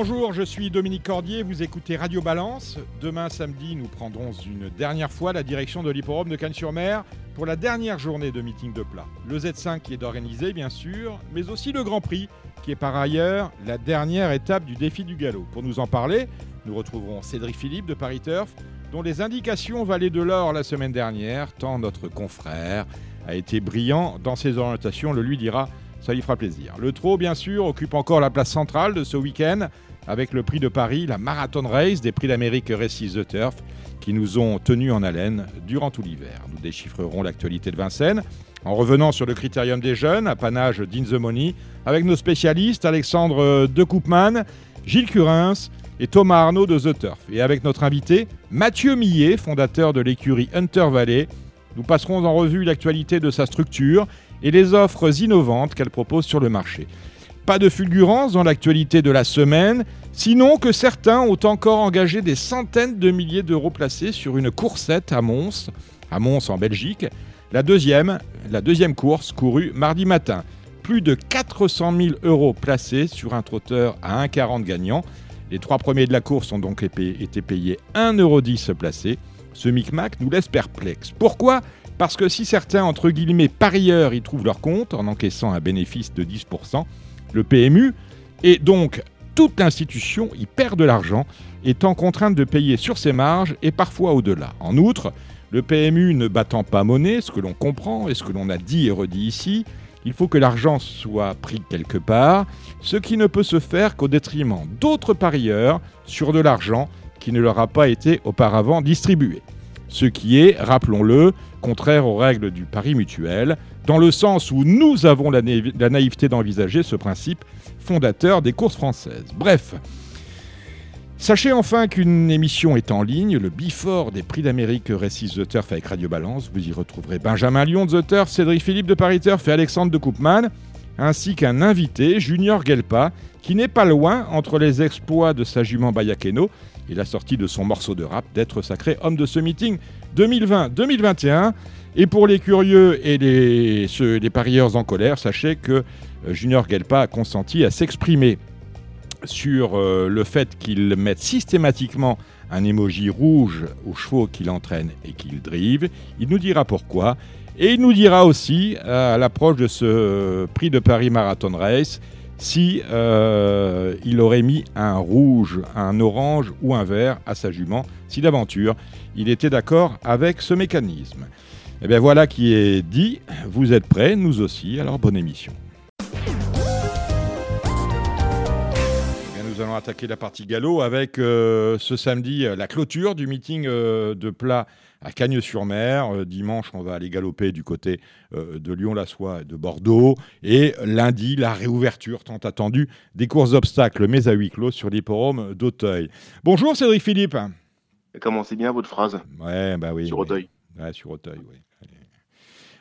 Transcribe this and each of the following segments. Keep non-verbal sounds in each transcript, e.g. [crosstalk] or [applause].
Bonjour, je suis Dominique Cordier, vous écoutez Radio Balance. Demain samedi, nous prendrons une dernière fois la direction de l'hipporome de Cannes-sur-Mer pour la dernière journée de meeting de plat. Le Z5 qui est organisé bien sûr, mais aussi le Grand Prix qui est par ailleurs la dernière étape du défi du galop. Pour nous en parler, nous retrouverons Cédric Philippe de Paris Turf, dont les indications valaient de l'or la semaine dernière, tant notre confrère a été brillant dans ses orientations, le lui dira ça lui fera plaisir. Le trot, bien sûr, occupe encore la place centrale de ce week-end avec le prix de Paris, la Marathon Race des prix d'Amérique Récits The Turf qui nous ont tenus en haleine durant tout l'hiver. Nous déchiffrerons l'actualité de Vincennes en revenant sur le critérium des jeunes, apanage d'In the Money, avec nos spécialistes Alexandre De Gilles Curins et Thomas Arnaud de The Turf. Et avec notre invité, Mathieu Millet, fondateur de l'écurie Hunter Valley, nous passerons en revue l'actualité de sa structure et les offres innovantes qu'elle propose sur le marché. Pas de fulgurance dans l'actualité de la semaine, sinon que certains ont encore engagé des centaines de milliers d'euros placés sur une coursette à Mons, à Mons en Belgique, la deuxième, la deuxième course courue mardi matin. Plus de 400 000 euros placés sur un trotteur à 1,40 gagnant. Les trois premiers de la course ont donc été payés 1,10€ placé. Ce micmac nous laisse perplexes. Pourquoi? Parce que si certains, entre guillemets, parieurs y trouvent leur compte en encaissant un bénéfice de 10%, le PMU, et donc toute l'institution y perd de l'argent, étant contrainte de payer sur ses marges et parfois au-delà. En outre, le PMU ne battant pas monnaie, ce que l'on comprend et ce que l'on a dit et redit ici, il faut que l'argent soit pris quelque part, ce qui ne peut se faire qu'au détriment d'autres parieurs sur de l'argent qui ne leur a pas été auparavant distribué. Ce qui est, rappelons-le, contraire aux règles du pari mutuel, dans le sens où nous avons la, naïveté d'envisager ce principe fondateur des courses françaises. Bref, Sachez enfin qu'une émission est en ligne, le Before des Prix d'Amérique Récits The Turf avec Radio Balance. Vous y retrouverez Benjamin Lyon de The Turf, Cédric Philippe de Paris Turf et Alexandre de Koopman, ainsi qu'un invité, Junior Gelpa, qui n'est pas loin, entre les exploits de sa jument Bayakeno et la sortie de son morceau de rap, d'être sacré homme de ce meeting 2020-2021. Et pour les curieux et les, parieurs en colère, sachez que euh, Junior Gelpa a consenti à s'exprimer sur euh, le fait qu'il mette systématiquement un emoji rouge aux chevaux qu'il entraîne et qu'il drive. Il nous dira pourquoi. Et il nous dira aussi, à l'approche de ce prix de Paris Marathon Race, si euh, il aurait mis un rouge, un orange ou un vert à sa jument, si d'aventure il était d'accord avec ce mécanisme. Eh bien voilà qui est dit. Vous êtes prêts, nous aussi. Alors bonne émission. Eh nous allons attaquer la partie galop avec euh, ce samedi la clôture du meeting euh, de plat à Cagnes-sur-Mer. Euh, dimanche, on va aller galoper du côté de Lyon-la-Soie et de Bordeaux. Et lundi, la réouverture tant attendue des courses d'obstacles, mais à huis clos sur l'hipporome d'Auteuil. Bonjour Cédric Philippe. Commencez bien votre phrase. Ouais, bah oui. Sur Auteuil. Ouais, sur Auteuil, oui.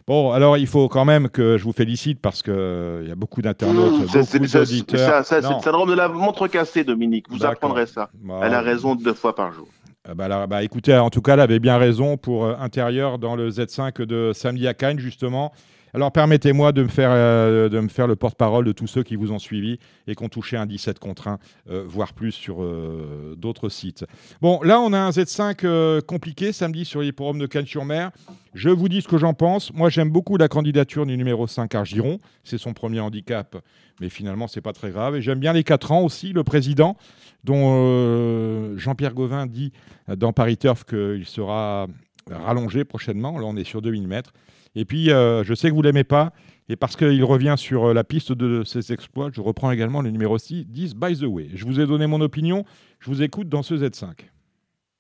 Bon, alors il faut quand même que je vous félicite parce qu'il euh, y a beaucoup d'internautes, mmh, beaucoup d'auditeurs. C'est le syndrome de la montre cassée, Dominique. Vous apprendrez ça. Bah, Elle a raison deux fois par jour. Ah bah, bah, écoutez, en tout cas, elle avait bien raison pour euh, intérieur dans le Z5 de samedi à Cannes, justement. Alors permettez-moi de me faire, euh, de me faire le porte-parole de tous ceux qui vous ont suivi et qui ont touché un 17 contre 1, euh, voire plus sur euh, d'autres sites. Bon, là, on a un Z5 compliqué samedi sur l'hipporome de Cannes-sur-Mer. Je vous dis ce que j'en pense. Moi, j'aime beaucoup la candidature du numéro 5 Argiron. C'est son premier handicap, mais finalement, c'est pas très grave. Et j'aime bien les 4 ans aussi, le président, dont Jean-Pierre Gauvin dit dans Paris Turf qu'il sera rallongé prochainement. Là, on est sur 2000 mètres. Et puis, euh, je sais que vous ne l'aimez pas, et parce qu'il revient sur euh, la piste de ses exploits, je reprends également le numéro 6, 10 By the Way. Je vous ai donné mon opinion, je vous écoute dans ce Z5.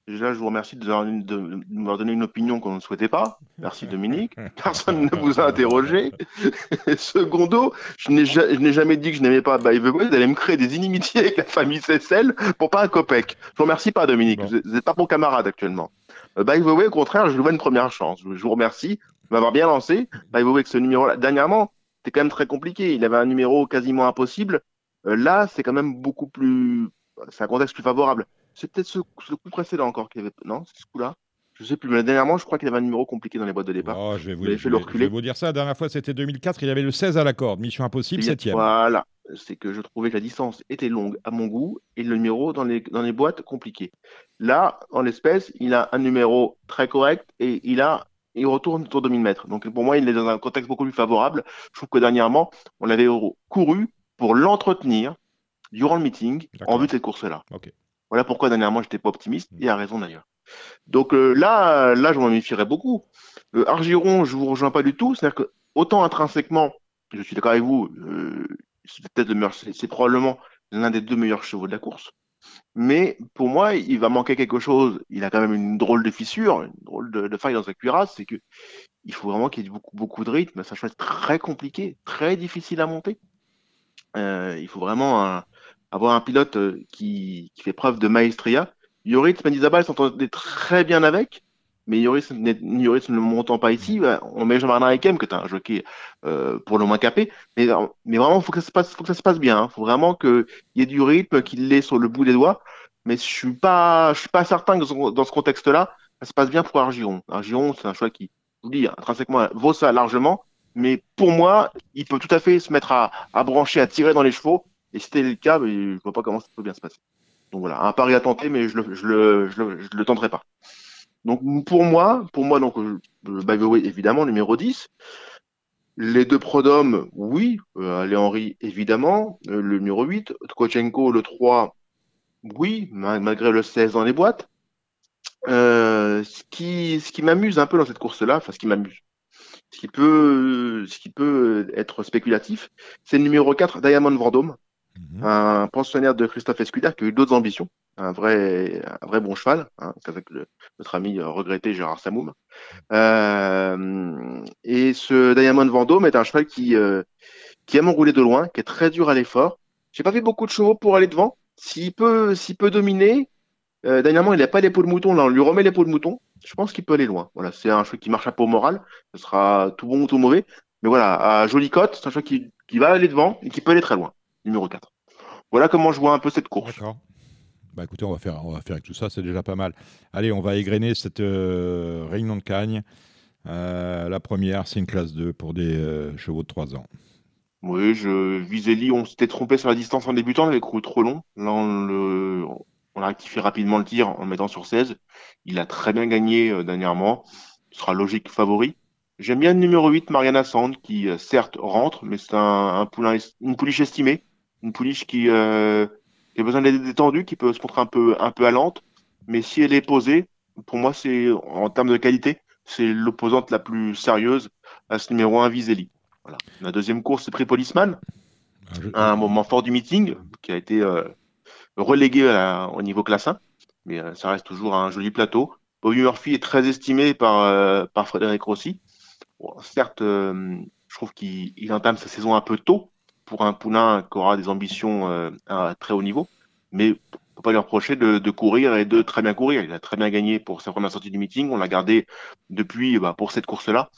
Déjà, je vous remercie de, m'avoir donné une opinion qu'on ne souhaitait pas. Merci Dominique. [laughs] Personne ne vous a interrogé. [laughs] Secondo, je n'ai jamais dit que je n'aimais pas By the Way. Vous allez me créer des inimitiés avec la famille Cécile pour pas un copec. Je vous remercie pas Dominique. Vous n'êtes pas mon camarade actuellement. Euh, by the Way, au contraire, je vous donne une première chance. Je vous remercie m'avoir bien lancé. Bah, vous voyez que ce numéro-là, dernièrement, c'était quand même très compliqué. Il avait un numéro quasiment impossible. là, c'est quand même beaucoup plus. C'est un contexte plus favorable. C'est peut-être ce, coup précédent encore qui avait. Non, c'est ce coup-là? Je sais plus, mais dernièrement, je crois qu'il avait un numéro compliqué dans les boîtes de départ. Oh, je, vais vous, je, vais, vous, dire ça. La dernière fois, c'était 2004. Il avait le 16 à la corde. Mission impossible, 7 Voilà. C'est que je trouvais que la distance était longue à mon goût et le numéro dans les, dans les boîtes compliqué. Là, en l'espèce, il a un numéro très correct et il a il retourne autour de 1000 mètres. Donc pour moi, il est dans un contexte beaucoup plus favorable. Je trouve que dernièrement, on l'avait couru pour l'entretenir durant le meeting en vue de cette course-là. Voilà pourquoi dernièrement, j'étais pas optimiste, et a raison d'ailleurs. Donc euh, là, là, je m'en méfierais beaucoup. Euh, Argiron, je vous rejoins pas du tout. C'est-à-dire que autant intrinsèquement, je suis d'accord avec vous, euh, c'est peut-être le c'est probablement l'un des deux meilleurs chevaux de la course. Mais pour moi, il va manquer quelque chose. Il a quand même une drôle de fissure, une drôle de, faille dans sa cuirasse. C'est que il faut vraiment qu'il y ait beaucoup, de rythme. Ça être très compliqué, très difficile à monter. il faut vraiment avoir un pilote qui, qui, fait preuve de maestria Yoritz Mendizabal s'entendait très bien avec, mais Yoritz, ne le montant pas ici, bah, on met Jean-Bernard Ekem, que tu un jockey euh, pour le moins capé, mais, mais vraiment, il faut, que ça se passe, faut que ça se passe bien. Il hein. faut vraiment qu'il y ait du rythme, qu'il l'ait sur le bout des doigts, mais je suis pas, je suis pas certain que dans ce contexte-là, ça se passe bien pour Argiron. Argiron, c'est un choix qui, je vous dis, intrinsèquement, vaut ça largement, mais pour moi, il peut tout à fait se mettre à, à brancher, à tirer dans les chevaux, et si c'était le cas, je je vois pas comment ça peut bien se passer. Donc voilà, un pari à tenter, mais je le, je le, je le, je le tenterai pas. Donc pour moi, pour moi, donc, euh, by the way, évidemment, numéro 10. Les deux Prodom, oui. Euh, Ale Henry, évidemment. Euh, le numéro 8. Tkochenko, le 3, oui, malgré le 16 dans les boîtes. Euh, ce qui, ce qui m'amuse un peu dans cette course-là, enfin ce qui m'amuse, ce qui peut, ce qui peut être spéculatif, c'est le numéro 4, Diamond Vendôme, Mhm. Un pensionnaire de Christophe Escuder qui a eu d'autres ambitions, un vrai, un vrai bon cheval, hein, avec notre ami euh, regretté Gérard Samoum. Euh, et ce Diamond Vendôme est un cheval qui, euh, qui aime enrouler de loin, qui est très dur à l'effort. J'ai pas vu beaucoup de chevaux pour aller devant. S'il peut, s'il peut dominer, euh, dernièrement, il n'a pas l'épaule mouton. Là, on lui remet l'épaule mouton. Je pense qu'il peut aller loin. Voilà, c'est un cheval qui marche à peau morale. Ce sera tout bon ou tout mauvais. Mais voilà, à jolie cote, c'est un cheval qui, qui va aller devant et qui peut aller très loin numéro 4. Voilà comment je vois un peu cette course. D'accord. Bah écoutez, on va faire, on va faire avec tout ça, c'est déjà pas mal. Allez, on va égrener cette euh, réunion de Cagne. Euh, la première, c'est une classe 2 pour des euh, chevaux de 3 ans. Oui, je Viselli, on s'était trompé sur la distance en débutant, on avait couru trop long. Là, on, a rectifié rapidement le tir en le mettant sur 16. Il a très bien gagné dernièrement. Ce sera logique favori. J'aime bien le numéro 8, Mariana Sand, qui certes rentre, mais c'est un, un poulain, une pouliche estimée une pouliche qui, a besoin d'être détendue, qui peut se montrer un peu, un peu allante, mais si elle est posée, pour moi, c'est en termes de qualité, c'est l'opposante la plus sérieuse à ce numéro 1 Viselli. Voilà. La deuxième course, c'est Prix Policeman, ah, un moment fort du meeting qui a été euh, relégué au niveau classe 1, mais euh, ça reste toujours un joli plateau. Bobby Murphy est très estimé par, euh, par Frédéric Rossi. certes, je trouve qu'il entame sa saison un peu tôt, pour un poulain qui aura des ambitions euh, à très haut niveau, mais peut pas lui reprocher de, courir et de très bien courir. Il a très bien gagné pour sa première sortie du meeting. On l'a gardé depuis bah, pour cette course-là.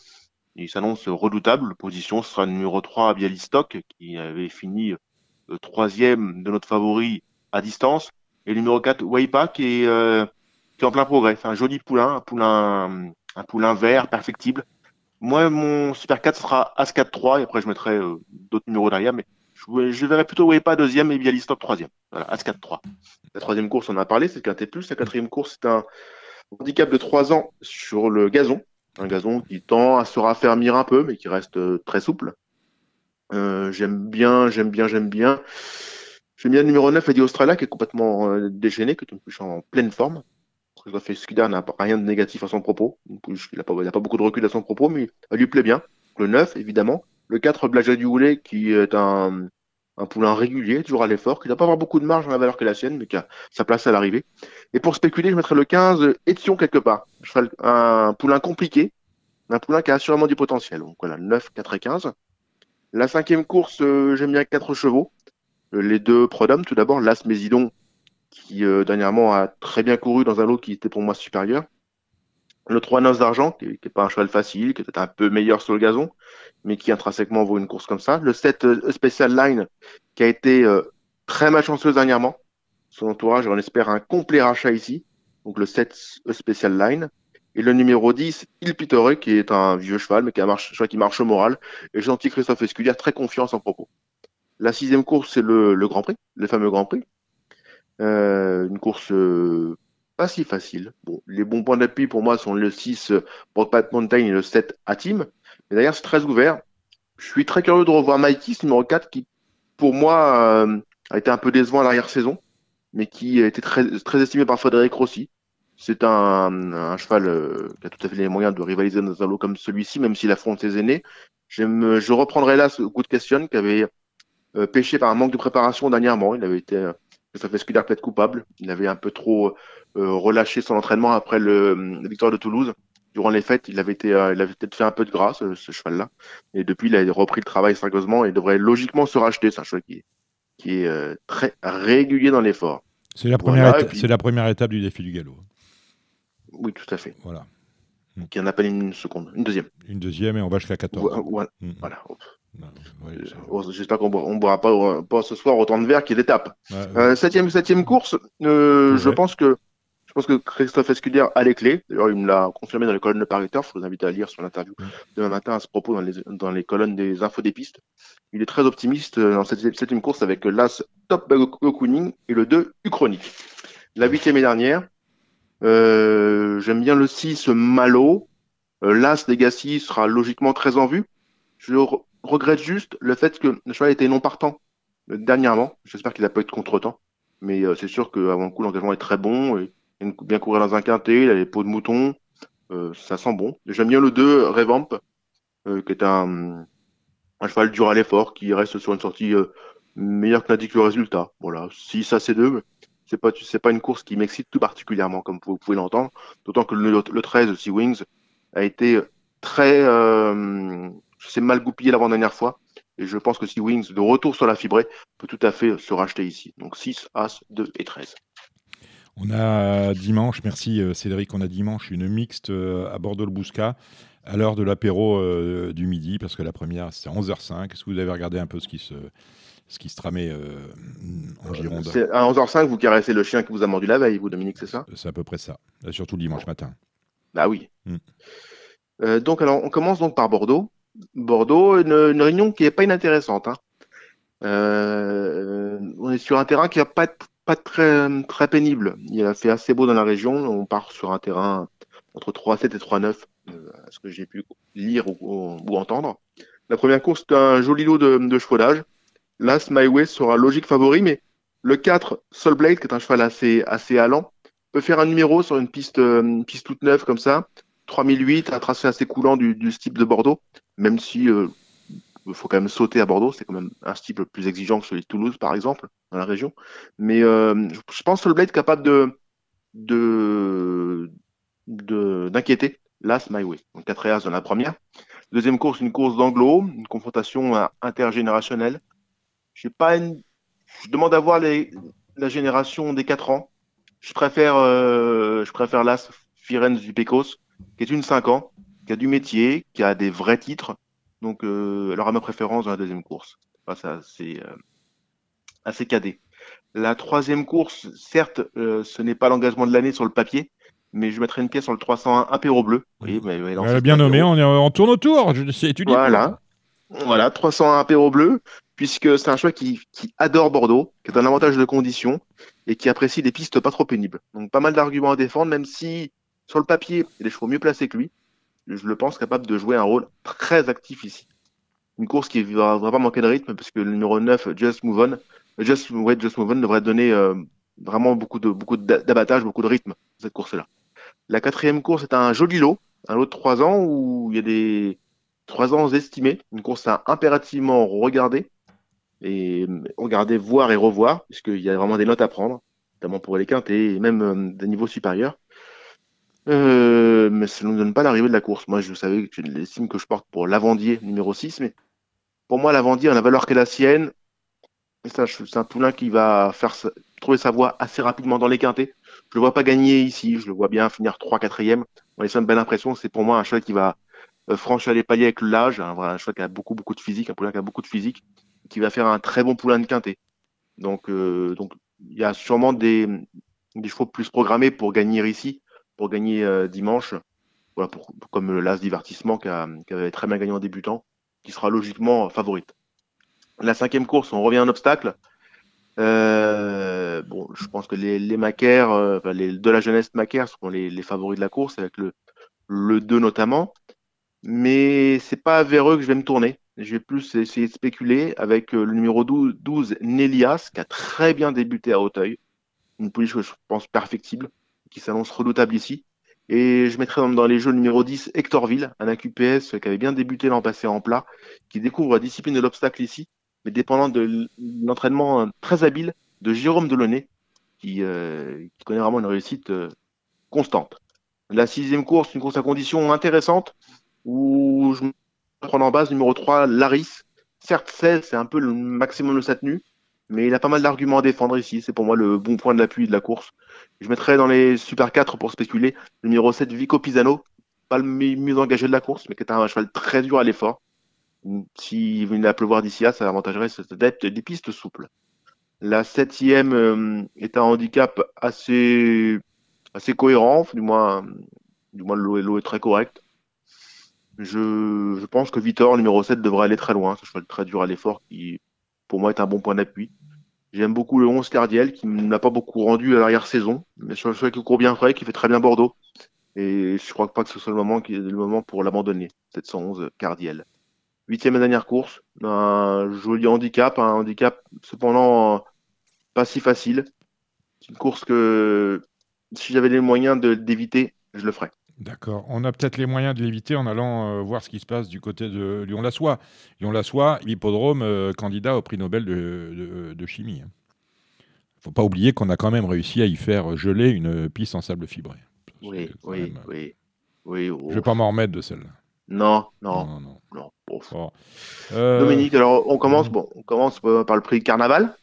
Il s'annonce redoutable. Position sera le numéro 3 à Bialystok, qui avait fini euh, troisième de notre favori à distance. Et le numéro 4, Waipa, qui est, euh, qui est en plein progrès. C'est un joli poulain, un poulain, un poulain vert, perfectible, moi, mon Super 4 sera As 4-3 et après je mettrai euh, d'autres numéros derrière, mais je, je verrai plutôt pas deuxième et Bialystop troisième. Voilà, As 4-3. La troisième course, on en a parlé, c'est le Quintet Plus. La quatrième course, c'est un handicap de 3 ans sur le gazon. Un gazon qui tend à se raffermir un peu, mais qui reste euh, très souple. Euh, j'aime bien, j'aime bien, j'aime bien. J'aime bien le numéro 9, Eddie Australia, qui est complètement déchaîné, est une couche en pleine forme. Christophe Escuder n'a rien de négatif à son propos. Il n'a pas, pas, beaucoup de recul à son propos, mais elle lui plaît bien. Le 9, évidemment. Le 4, Blaja du Houlet, qui est un, poulain régulier, toujours à l'effort, qui n'a pas avoir beaucoup de marge dans la valeur que la sienne, mais qui a sa place à l'arrivée. Et pour spéculer, je mettrais le 15, Étion quelque part. Je ferais un poulain compliqué, un poulain qui a assurément du potentiel. Donc voilà, 9, 4 et 15. La cinquième course, euh, j'aime bien 4 chevaux. Euh, les deux Prodom, tout d'abord, Las Mésidon qui euh, dernièrement a très bien couru dans un lot qui était pour moi supérieur. Le 3 Noces d'Argent, qui n'est pas un cheval facile, qui est peut-être un peu meilleur sur le gazon, mais qui intrinsèquement vaut une course comme ça. Le 7 euh, Special Line, qui a été euh, très malchanceuse dernièrement. Son entourage, on espère un complet rachat ici. Donc le 7 Special Line. Et le numéro 10, Il Pitore, qui est un vieux cheval, mais qui, a marche, qui marche au moral. Et gentil Christophe Esculier, très confiance en propos. La sixième course, c'est le, Grand Prix, le fameux Grand Prix. Euh, une course euh, pas si facile. Bon, les bons points d'appui pour moi sont le 6 Broadpath Mountain et le 7 Atim. Mais d'ailleurs, c'est très ouvert. Je suis très curieux de revoir Mikey, ce numéro 4, qui, pour moi, euh, a été un peu décevant à l'arrière-saison, mais qui a été très, très estimé par Frédéric Rossi. C'est un, cheval qui a tout à fait les moyens de rivaliser dans un lot comme celui-ci, même s'il affronte ses aînés. Je reprendrai là ce de question qui avait pêché par un manque de préparation dernièrement. Il avait été, euh, ça fait a peut-être coupable. Il avait un peu trop euh, relâché son entraînement après le, la victoire de Toulouse. Durant les fêtes, il avait été, il avait peut-être fait un peu de grâce, ce cheval-là. Et depuis, il a repris le travail sérieusement et devrait logiquement se racheter. C'est un cheval qui, qui est très régulier dans l'effort. C'est la, première c'est la première étape du défi du galop. Oui, tout à fait. Voilà. Qui en appelle une seconde, une deuxième. Une deuxième et on va jusqu'à 14. Voilà. Mm. J'espère qu'on ne boira pas, pas, ce soir autant de verre qu'il étape. Euh, septième, septième course, euh, je pense que je pense que Christophe Escudier a les clés. D'ailleurs, il me l'a confirmé dans les colonnes de Paris Je vous invite à lire sur l'interview mm. demain matin à ce propos dans les, dans les colonnes des infos des pistes. Il est très optimiste dans cette septième course avec l'As Top Cooning et le 2 Uchronic. La huitième et dernière, euh, j'aime bien le 6 Malo. Euh, L'As Legacy sera logiquement très en vue. Je regrette juste le fait que le cheval était non partant euh, dernièrement. J'espère qu'il n'a pas eu de contre-temps. Mais c'est sûr qu'avant le coup, l'engagement est très bon. Et, il bien courir dans un quintet, il a les peaux de mouton. ça sent bon. J'aime bien le 2 Revamp, qui est un, un cheval dur à l'effort, qui reste sur une sortie meilleure que l'indique le résultat. Voilà, 6 à C2, c'est pas c'est pas une course qui m'excite tout particulièrement comme vous pouvez l'entendre d'autant que le, le 13 Sea Wings a été très euh, c'est mal goupillé l'avant dernière fois et je pense que Sea Wings de retour sur la fibrée peut tout à fait se racheter ici donc 6 As 2 et 13 on a dimanche, merci euh, Cédric, on a dimanche une mixte euh, à Bordeaux-le-Bouscat à l'heure de l'apéro du midi, parce que la première c'est 11h05. Est-ce que vous avez regardé un peu ce qui se, ce qui se tramait euh, en Gironde? à 11h05, vous caressez le chien qui vous a mordu la veille, vous, Dominique, c'est ça? C'est à peu près ça. surtout le dimanche matin. Bah oui. Hmm. Euh, donc, alors, on commence donc par Bordeaux. Bordeaux, une, réunion qui n'est pas inintéressante. Hein. Euh, on est sur un terrain qui va pas très, pénible. Il a fait assez beau dans la région. On part sur un terrain entre 3,7 et 3,9, à ce que j'ai pu lire ou, entendre. La première course, c'est un joli lot de, de chevaudage. Last My Way sera logique favori, mais le 4, Soul Blade, qui est un cheval assez, allant, peut faire un numéro sur une euh, piste toute neuve comme ça. 3008, un tracé assez coulant du, du style de Bordeaux, même si il euh, faut quand même sauter à Bordeaux, c'est quand même un style plus exigeant que celui de Toulouse, par exemple, dans la région. Mais euh, je pense Soul Blade capable de d'inquiéter Last My Way. Donc 4 As dans la première. Deuxième course, une course d'anglo, une confrontation intergénérationnelle. Pas Je demande à voir la génération des 4 ans. Je préfère, euh, je préfère l'As Firenze du Pecos, qui est une 5 ans, qui a du métier, qui a des vrais titres. Donc, euh, elle aura ma préférence dans la deuxième course. ça, c'est euh, assez cadet. La troisième course, certes, ce n'est pas l'engagement de l'année sur le papier, mais je mettrai une pièce sur le 301 Apéro Bleu. Oui, mais, bien nommé, on, est, tourne autour. Je sais, tu dis voilà. Voilà, 301 Apéro Bleu puisque c'est un choix qui, adore Bordeaux, qui a un avantage de conditions et qui apprécie des pistes pas trop pénibles. Donc pas mal d'arguments à défendre, même si sur le papier, des chevaux mieux placés que lui. Je le pense capable de jouer un rôle très actif ici. Une course qui ne va, pas manquer de rythme, parce que le numéro 9, Just Move On, Just, Just Move On devrait donner euh, vraiment beaucoup de beaucoup d'abattage, beaucoup de rythme cette course-là. La quatrième course est un joli lot, un lot de 3 ans où il y a des 3 ans estimés, une course à impérativement regarder et regarder, voir et revoir, puisqu'il y a vraiment des notes à prendre, notamment pour les quintés et même euh, des niveaux supérieurs. Euh, mais ça ne nous donne pas l'arrivée de la course. Moi, je savais que l'estime que je porte pour l'Avandier numéro 6, mais pour moi, l'Avandier a la valeur qu'est la sienne. c'est un poulain qui va trouver sa voie assez rapidement dans les quintés. Je le vois pas gagner ici, je le vois bien finir 3 4 e On a une belle impression, c'est pour moi un cheval qui va euh, franchir les paliers avec l'âge, un, un qui a beaucoup beaucoup de physique, un poulain qui a beaucoup de physique qui va faire un très bon poulain de quintet. Donc, donc il y a sûrement des, des chevaux plus programmés pour gagner ici, pour gagner dimanche. Voilà, pour, comme l'As Divertissement qui, qui, avait très bien gagné en débutant, qui sera logiquement favorite. La cinquième course, on revient à un obstacle. Euh, bon, je pense que les, les Macaires, euh, les, de la jeunesse Macaire seront les, favoris de la course, avec le, le 2 notamment. Mais c'est pas vers eux que je vais me tourner. Je vais plus essayer de spéculer avec euh, le numéro 12, 12 Nélias, qui a très bien débuté à Hauteuil. Une pouliche que je pense perfectible, qui s'annonce redoutable ici. Et je mettrai dans, les jeux numéro 10, Hectorville, un AQPS qui avait bien débuté l'an passé en plat, qui découvre la discipline de l'obstacle ici mais dépendant de l'entraînement très habile de Jérôme Delaunay, qui, euh, connaît vraiment une réussite euh, constante. La sixième course, une course à conditions intéressantes, où je prends en base numéro 3, Laris. Certes, 16, c'est un peu le maximum de sa tenue, mais il a pas mal d'arguments à défendre ici. C'est pour moi le bon point de l'appui de la course. Je mettrai dans les Super 4 pour spéculer le numéro 7, Vico Pisano. Pas le mieux engagé de la course, mais qui est un cheval très dur à l'effort. S'il venait à pleuvoir d'ici là, ça avantagerait cette dette des pistes souples. La septième euh, est un handicap assez, assez cohérent, du moins, du moins l'eau est très correct. Je, je, pense que Vitor, numéro 7, devrait aller très loin. Ce cheval très dur à l'effort qui, pour moi, est un bon point d'appui. J'aime beaucoup le 11 Cardiel qui n'a pas beaucoup rendu à l'arrière-saison, mais sur le cheval qui court bien frais, qui fait très bien Bordeaux. Et je crois pas que ce soit le moment, le moment pour l'abandonner, 711 Cardiel. Huitième et dernière course, un joli handicap, un handicap cependant pas si facile. C'est une course que si j'avais les moyens d'éviter, je le ferais. D'accord. On a peut-être les moyens de l'éviter en allant euh, voir ce qui se passe du côté de Lyon-la-Soie. Lyon-la-Soie, l'hippodrome euh, candidat au prix Nobel de, de chimie. Il ne faut pas oublier qu'on a quand même réussi à y faire geler une piste en sable fibré. Oui, oui, oui, oui, Je ne vais pas m'en remettre de celle-là. Non, non, non. non. Euh, Dominique, alors on commence, bon, on commence par le prix Carnaval.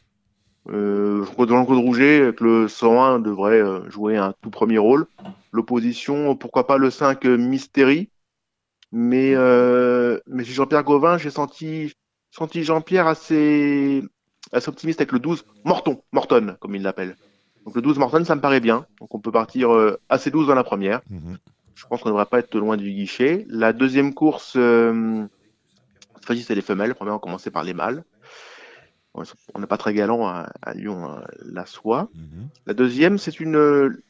Euh, je crois que Jean-Claude Rouget, avec le 101, devrait euh, jouer un tout premier rôle. L'opposition, pourquoi pas le 5 Mystérie. Mais, mais chez Jean-Pierre Gauvin, j'ai senti, senti Jean-Pierre assez, assez optimiste avec le 12 Morton, Morton, comme il l'appelle. Donc le 12 Morton, ça me paraît bien. Donc on peut partir assez 12 dans la première. Mhm. Je pense qu'on ne devrait pas être loin du guichet. La deuxième course, euh, cette fois-ci, c'est les femelles. Premièrement, on commencer par les mâles. On n'est pas très galant à, Lyon, euh, la soie. Mhm. La deuxième, c'est une,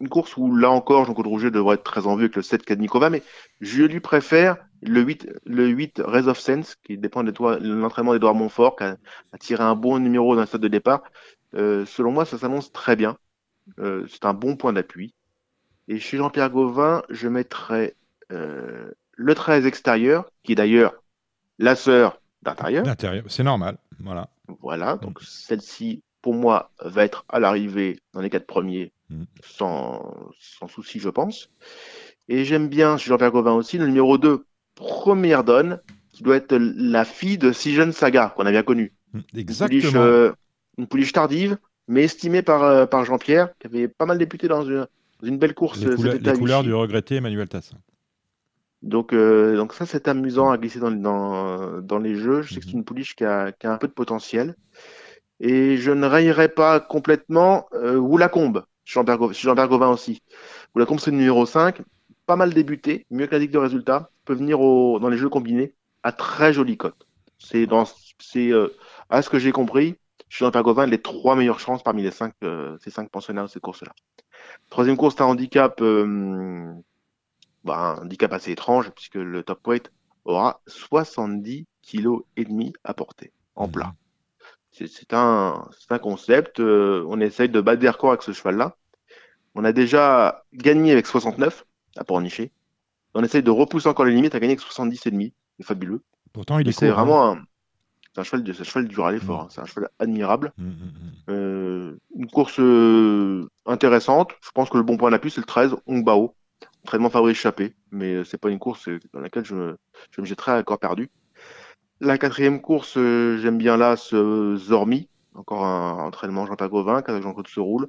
une course où, là encore, Jean-Claude Rouget devrait être très en vue avec le 7 Kadnikova, mais je lui préfère le 8, le 8 Raise of Sense, qui dépend de l'entraînement d'Edouard Montfort, qui a, tiré un bon numéro dans le stade de départ. Euh, selon moi, ça s'annonce très bien. c'est un bon point d'appui. Et chez Jean-Pierre Gauvin, je mettrais euh, le 13 extérieur, qui est d'ailleurs la sœur d'intérieur. D'intérieur, c'est normal. Voilà. Voilà, donc celle-ci, pour moi, va être à l'arrivée dans les quatre premiers, mm. sans, sans souci, je pense. Et j'aime bien Jean-Pierre Gauvin aussi le numéro 2, Première Donne, qui doit être la fille de Sijen Saga, qu'on a bien connue. Mm, exactement. Une pouliche, euh, une pouliche tardive, mais estimée par, euh, par Jean-Pierre, qui avait pas mal débuté dans une, une belle course. Les, les couleurs du regretté Emmanuel Tass. Donc, euh, donc ça, c'est amusant à glisser dans, dans, dans les jeux. Je sais que c'est mhm. une pouliche qui a, qui a, un peu de potentiel. Et je ne raillerai pas complètement euh, Woulacombe, Jean-Pierre Gauvin aussi. Woulacombe, c'est le numéro 5. Pas mal débuté, mieux que de résultat. Peut venir au, dans les jeux combinés à très jolie cote. C'est dans, c'est euh, à ce que j'ai compris, Jean-Pierre Gauvin les trois meilleures chances parmi les cinq, euh, ces cinq pensionnaires de cette course-là. Troisième course, c'est un handicap, euh, bah, un handicap assez étrange, puisque le top weight aura 70 kg et demi à porter en plat. C'est un, un, concept. Euh, on essaye de battre des records avec ce cheval-là. On a déjà gagné avec 69 à Pornichet. On essaye de repousser encore les limites à gagner avec 70 et demi. C'est fabuleux. Pourtant, il est C'est vraiment un, c'est un cheval, de, cheval dur à l'effort. Hein. C'est un cheval admirable. Mmh, mmh, mmh. Euh, une course euh, intéressante. Je pense que le bon point d'appui, c'est le 13, Ongbao. Entraînement Fabrice Chappé. Mais euh, c'est pas une course dans laquelle je me, je me jetterai à corps perdu. La quatrième course, j'aime bien là ce Zormi. Encore un entraînement Jean-Pierre Gauvin, avec Jean-Claude roule.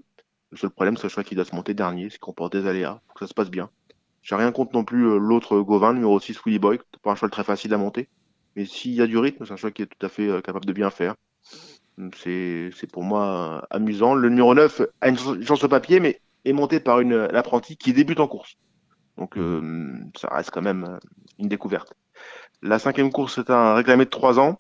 Le seul problème, c'est le cheval qui doit se monter dernier, c'est qu'on porte des aléas. Faut que ça se passe bien. J'ai rien contre non plus l'autre Gauvin, numéro 6, Willy Boy. pas un cheval très facile à monter. Mais s'il y a du rythme, c'est un cheval qui est tout à fait capable de bien faire. C'est pour moi amusant. Le numéro 9 a une chance au papier, mais est monté par une apprentie qui débute en course. Donc ça reste quand même une découverte. La cinquième course est un réclamé de 3 ans,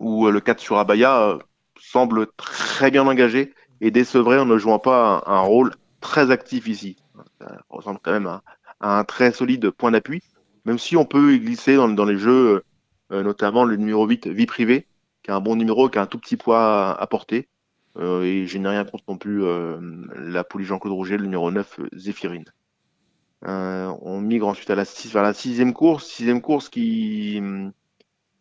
où le 4 sur Abaya semble très bien engagé et décevrait en ne jouant pas un, rôle très actif ici. Ça ressemble quand même à, un très solide point d'appui, même si on peut y glisser dans, les jeux, euh, notamment le numéro 8, Vie privée, qui est un bon numéro, qui a un tout petit poids à, porter. Euh, et je n'ai rien contre non plus euh, la poulie Jean-Claude Rouget, le numéro 9, Zéphirine. On migre ensuite à la 6, vers la sixième course, sixième course qui,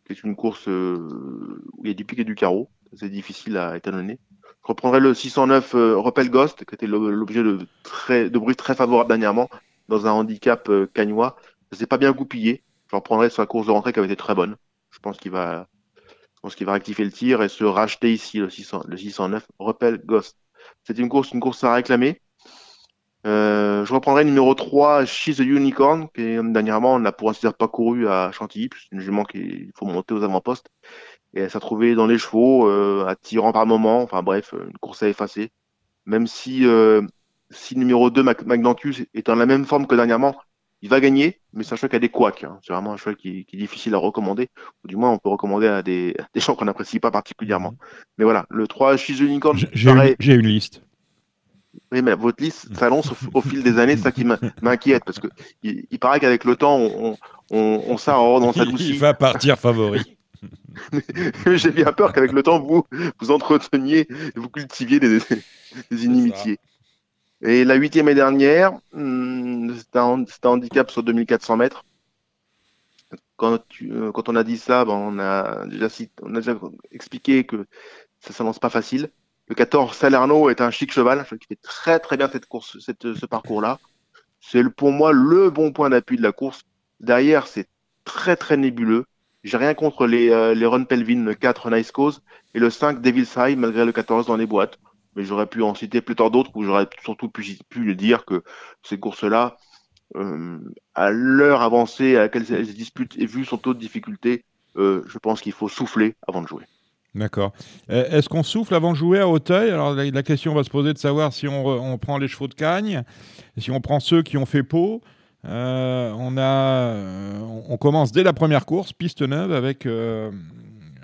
est une course où il y a du pic et du carreau. C'est difficile à étalonner. Je reprendrai le 609 euh, Repel Ghost, qui était l'objet de, bruit très favorable dernièrement, dans un handicap euh, cagnois. Ça s'est pas bien goupillé. Je reprendrai sa course de rentrée qui avait été très bonne. Je pense qu'il va, je pense qu'il va rectifier le tir et se racheter ici le, 600, le 609 Repel Ghost. C'est une course, une course à réclamer. Euh, je reprendrai le numéro 3, She's a Unicorn, qui dernièrement n'a pour ainsi dire pas couru à Chantilly, c'est une jument qu'il faut monter aux avant-postes et elle s'est trouvée dans les chevaux, euh, attirant par moment. Enfin bref, une course à effacer. Même si, euh, si numéro 2, Magnantus, est en la même forme que dernièrement, il va gagner, mais c'est un cheval qui a des couacs. Hein. C'est vraiment un cheval qui, qui, est difficile à recommander. Ou du moins, on peut recommander à des, [laughs] des gens qu'on n'apprécie pas particulièrement. Mais voilà, le 3 She's Unicorn. J'ai une, une, liste. Oui, mais votre liste s'annonce au, fil des années, c'est ça qui m'inquiète, parce que il, paraît qu'avec le temps, on, on, on, on sa Il va partir favori. [laughs] [laughs] J'ai bien peur qu'avec le temps, vous vous entreteniez, vous cultiviez des, inimitiés. Et la huitième et dernière, hmm, c'est un, handicap sur 2400 mètres. Quand, euh, quand on a dit ça, ben, on, a déjà, on a déjà expliqué que ça ne s'annonce pas facile. Le 14, Salerno est un chic cheval, qui fait très très bien cette course, ce parcours-là. C'est pour moi le bon point d'appui de la course. Derrière, c'est très très nébuleux. J'ai rien contre les, euh, les Ron Pelvin 4 Nice Cause et le 5 Devil's High malgré le 14 dans les boîtes. Mais j'aurais pu en citer plus tard d'autres où j'aurais surtout pu, pu dire que ces courses-là, euh, à l'heure avancée à laquelle elles se disputent et vu son taux de difficulté, euh, je pense qu'il faut souffler avant de jouer. D'accord. Est-ce qu'on souffle avant de jouer à Hauteuil? Alors la, question va se poser de savoir si on, prend les chevaux de Cagne, si on prend ceux qui ont fait peau, euh, on, a, euh, on commence dès la première course, piste neuve, avec euh,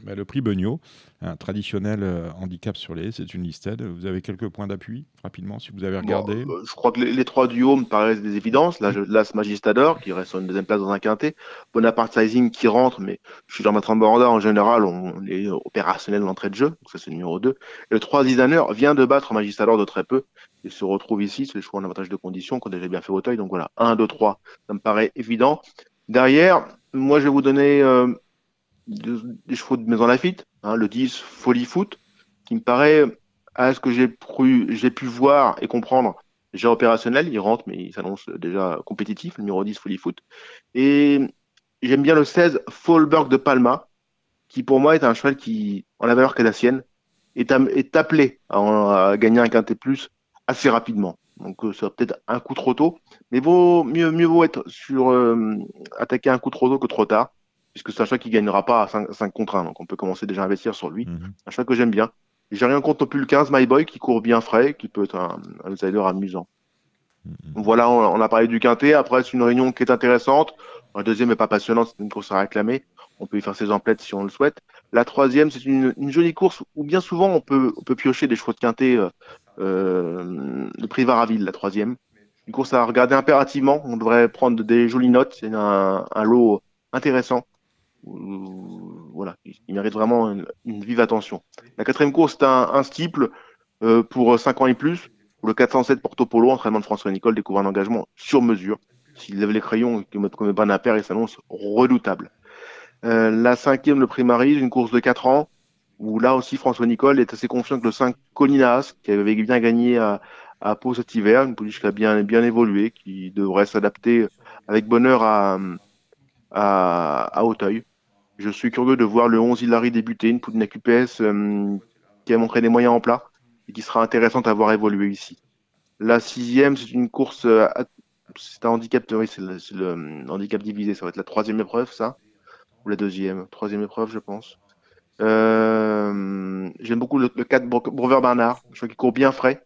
bah, le prix Beugnot, un traditionnel handicap sur les. C'est une listed. Vous avez quelques points d'appui rapidement si vous avez regardé. je crois que les, trois duos me paraissent des évidences. Là, Las Magistador qui reste sur une deuxième place dans un quintet. Bonaparte Sizing qui rentre, mais je suis dans ma border en général, on est opérationnel d'entrée de jeu. Donc ça, c'est le numéro 2. Et le 3 designer vient de battre Magistador de très peu il se retrouve ici, c'est le choix en avantage de condition qu'on a déjà bien fait au taille. Donc voilà, 1, 2, 3, ça me paraît évident. Derrière, moi je vais vous donner euh, des chevaux de Maison Lafitte, hein, le 10 Folie Foot, qui me paraît, à ce que j'ai pu voir et comprendre, déjà opérationnel, il rentre, mais il s'annonce déjà compétitif, le numéro 10 Folie Foot. Et j'aime bien le 16 Fallberg de Palma, qui pour moi est un cheval qui, en la valeur qu'est est, appelé à, gagner un quintet plus assez rapidement. Donc euh, ça va peut-être un coup trop tôt, mais mieux vaut être sur euh, attaquer un coup trop tôt que trop tard, puisque c'est un choix qui gagnera pas à 5, contre 1, donc on peut commencer déjà à investir sur lui. Mhm. Un choix que j'aime bien. J'ai rien contre non plus le 15 My Boy qui court bien frais, qui peut être un, un outsider amusant. Mhm. Voilà, on, a parlé du quintet. Après, c'est une réunion qui est intéressante. La deuxième n'est pas passionnante, c'est une course à réclamer. On peut y faire ses emplettes si on le souhaite. La troisième, c'est une, jolie course où bien souvent on peut, on peut piocher des chevaux de quintet euh, euh, le prix Varaville, la troisième. Une course à regarder impérativement. On devrait prendre des jolies notes. C'est un, lot intéressant. Voilà, il mérite vraiment une, vive attention. La quatrième course, c'est un, un euh, pour 5 ans et plus. le 407 Porto Polo, entraînement de François Nicole, découvre un engagement sur mesure. S'il lève les crayons et qu'il met comme un paire, il s'annonce redoutable. Euh, la cinquième, le prix Marie, une course de 4 ans où là aussi François Nicole est assez confiant que le 5 Colinas, qui avait bien gagné à, à Pau cet hiver, une pouliche qui a bien, bien évolué, qui devrait s'adapter avec bonheur à, à, à Auteuil. Je suis curieux de voir le 11 Hilary débuter, une poule QPS euh, qui a montré des moyens en plat et qui sera intéressante à voir évoluer ici. La sixième, c'est une course, euh, c'est un handicap, c'est le, le, handicap divisé, ça va être la troisième épreuve, ça, ou la deuxième, troisième épreuve, je pense. Euh, J'aime beaucoup le, le 4 Brever Bernard. Je crois qu'il court bien frais,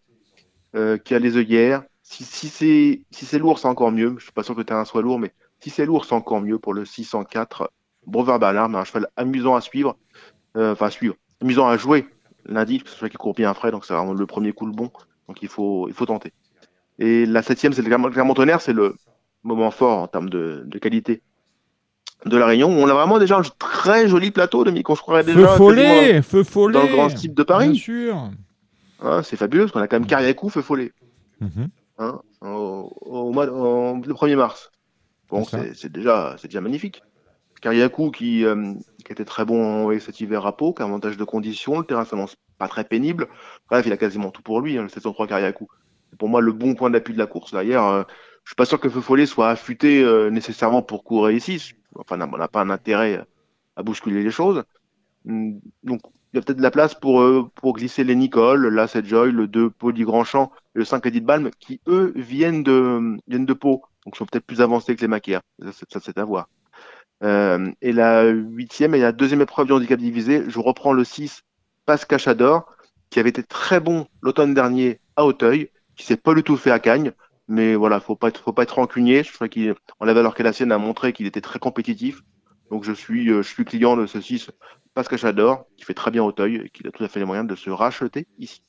euh, qui a les œillères. Si, si c'est si c'est lourd, c'est encore mieux. Je suis pas sûr que le terrain soit lourd, mais si c'est lourd, c'est encore mieux pour le 604 Brever Bernard. Mais un cheval amusant à suivre, euh, enfin à suivre, amusant à jouer lundi, parce que je crois qu'il court bien frais, donc c'est vraiment le premier coup le bon. Donc il faut il faut tenter. Et la septième, c'est le Clermont Tonnerre, c'est le moment fort en termes de, de qualité de la Réunion. On a vraiment déjà un très joli plateau, de qu'on se croirait déjà Feu follet, feu follet. dans le grand type de Paris. Bien sûr. Ah, c'est fabuleux, parce qu'on a quand même Carriacou, Feu follet, Mhm. hein, au, au mois, en- le 1er mars. Bon, C'est c'est c'est déjà, c'est déjà magnifique. Carriacou qui, euh, qui était très bon cet hiver à Pau, qui a avantage de conditions, le terrain s'annonce pas très pénible. Bref, il a quasiment tout pour lui, hein, le 703 Carriacou. C'est pour moi le bon point d'appui de la course. D'ailleurs, euh, je suis pas sûr que Feu Follet soit affûté euh, nécessairement pour courir ici. Enfin, on n'a pas un intérêt à bousculer les choses. Hum, Donc, il y a peut-être de la place pour, euh, glisser les Nicole, là, c'est Joy, le 2 Poli Grandchamp, et le 5 Edith Balm, qui eux viennent de, Pau, donc sont peut-être plus avancés que les c'est- ça, c'est à voir. Euh, et la huitième et la deuxième épreuve du handicap divisé, je reprends le 6, Passe Cachador, qui avait été très bon l'automne dernier à Auteuil, qui s'est pas du tout fait à Cagnes, mais voilà, faut pas être, faut pas être rancunier. Je crois qu'il, en la valeur qu'elle a sienne, a montré qu'il était très compétitif. Donc je suis, euh, je suis client de ce 6, Passe Cachador, qui fait très bien Auteuil, et qui a tout à fait les moyens de se racheter ici.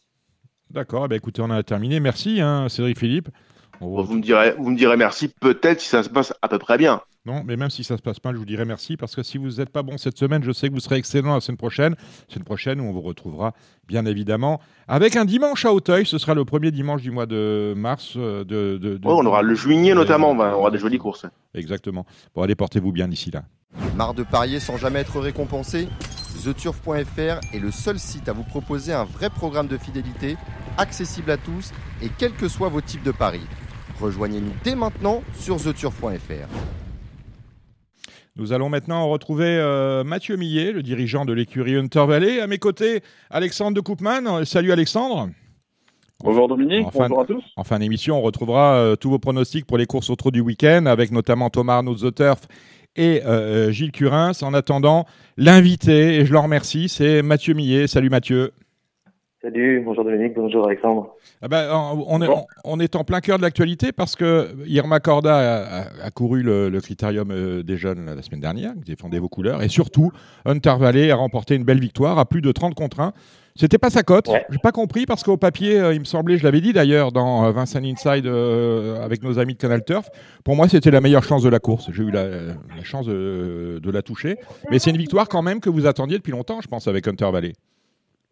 D'accord, ben, écoutez, on a terminé. Merci, hein, Cédric Philippe. On vous me direz, vous me direz merci, peut-être si ça se passe à peu près bien. Non, mais même si ça se passe mal, je vous dirai merci parce que si vous n'êtes pas bon cette semaine, je sais que vous serez excellent la semaine prochaine. La semaine prochaine, où on vous retrouvera bien évidemment avec un dimanche à Auteuil. Ce sera le premier dimanche du mois de mars. euh, De, de- de- Ouais, on aura le juillet notamment, on, va- on aura des jolies courses. Exactement. Bon, allez, portez-vous bien d'ici là. Marre de parier sans jamais être récompensé? TheTurf.fr est le seul site à vous proposer un vrai programme de fidélité, accessible à tous et quels que soient vos types de paris. Rejoignez-nous dès maintenant sur TheTurf.fr. Nous allons maintenant retrouver euh, Mathieu Millet, le dirigeant de l'écurie Hunter Valley. À mes côtés, Alexandre de Koopman. Euh, Salut Alexandre. Bonjour Dominique, Enfin- bonjour à tous. En fin d'émission, on retrouvera euh, tous vos pronostics pour les courses au trot du week-end, avec notamment Thomas Arnaud The Turf et euh, Gilles Curins. En attendant, l'invité, et je le remercie, c'est Mathieu Millet. Salut Mathieu. Salut, bonjour Dominique, bonjour Alexandre. Ah ben, on, est, Bon. on est en plein cœur de l'actualité parce que Irma Corda a, a- a couru le, le critérium euh, des jeunes la semaine dernière, qui défendait vos couleurs, et surtout, Hunter Valley a remporté une belle victoire à plus de 30 contre 1. C'était pas sa cote, Ouais. j'ai pas compris parce qu'au papier, euh, il me semblait, je l'avais dit d'ailleurs dans euh, Vincent Inside euh, avec nos amis de Canal Turf, pour moi c'était la meilleure chance de la course. J'ai eu la, la chance de, de la toucher, mais c'est une victoire quand même que vous attendiez depuis longtemps, je pense, avec Hunter Valley.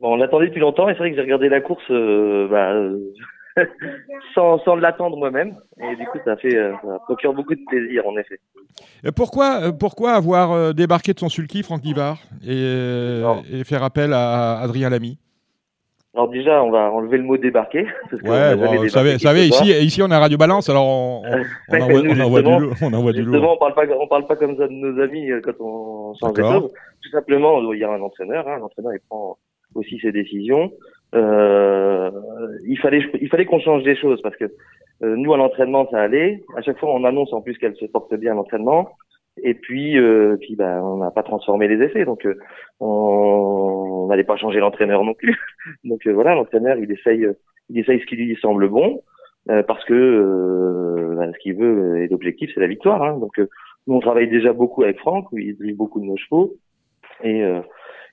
Bon, on l'attendait depuis longtemps et c'est vrai que j'ai regardé la course euh, bah, euh, [laughs] sans, sans l'attendre moi-même. Et du coup, ça fait euh, ça procure beaucoup de plaisir en effet. Euh, Pourquoi, euh, pourquoi avoir débarqué de son sulky, Franck Nivard, et, et faire appel à Adrien Lamy? Alors déjà, on va enlever le mot débarquer. [laughs] Parce Ouais, bon, vous savez, savez ici, ici on a Radio Balance, alors on, [laughs] on- envoie, nous, on envoie du. On envoie du lourd. On parle pas, on parle pas comme ça de nos amis quand on change choses. Tout simplement, il y a un entraîneur. Hein, L'entraîneur, il prend aussi ses décisions. Euh, il fallait, il fallait qu'on change des choses parce que euh, nous à l'entraînement, ça allait. À chaque fois, on annonce en plus qu'elle se porte bien à l'entraînement. Et puis, euh, puis bah, on n'a pas transformé les effets, donc euh, on n'allait pas changer l'entraîneur non plus. [laughs] donc euh, voilà, l'entraîneur, il essaye, il essaye ce qui lui semble bon. Euh, parce que bah, ce qu'il veut et l'objectif c'est la victoire. Hein. Donc nous on travaille déjà beaucoup avec Franck, il drive beaucoup de nos chevaux et,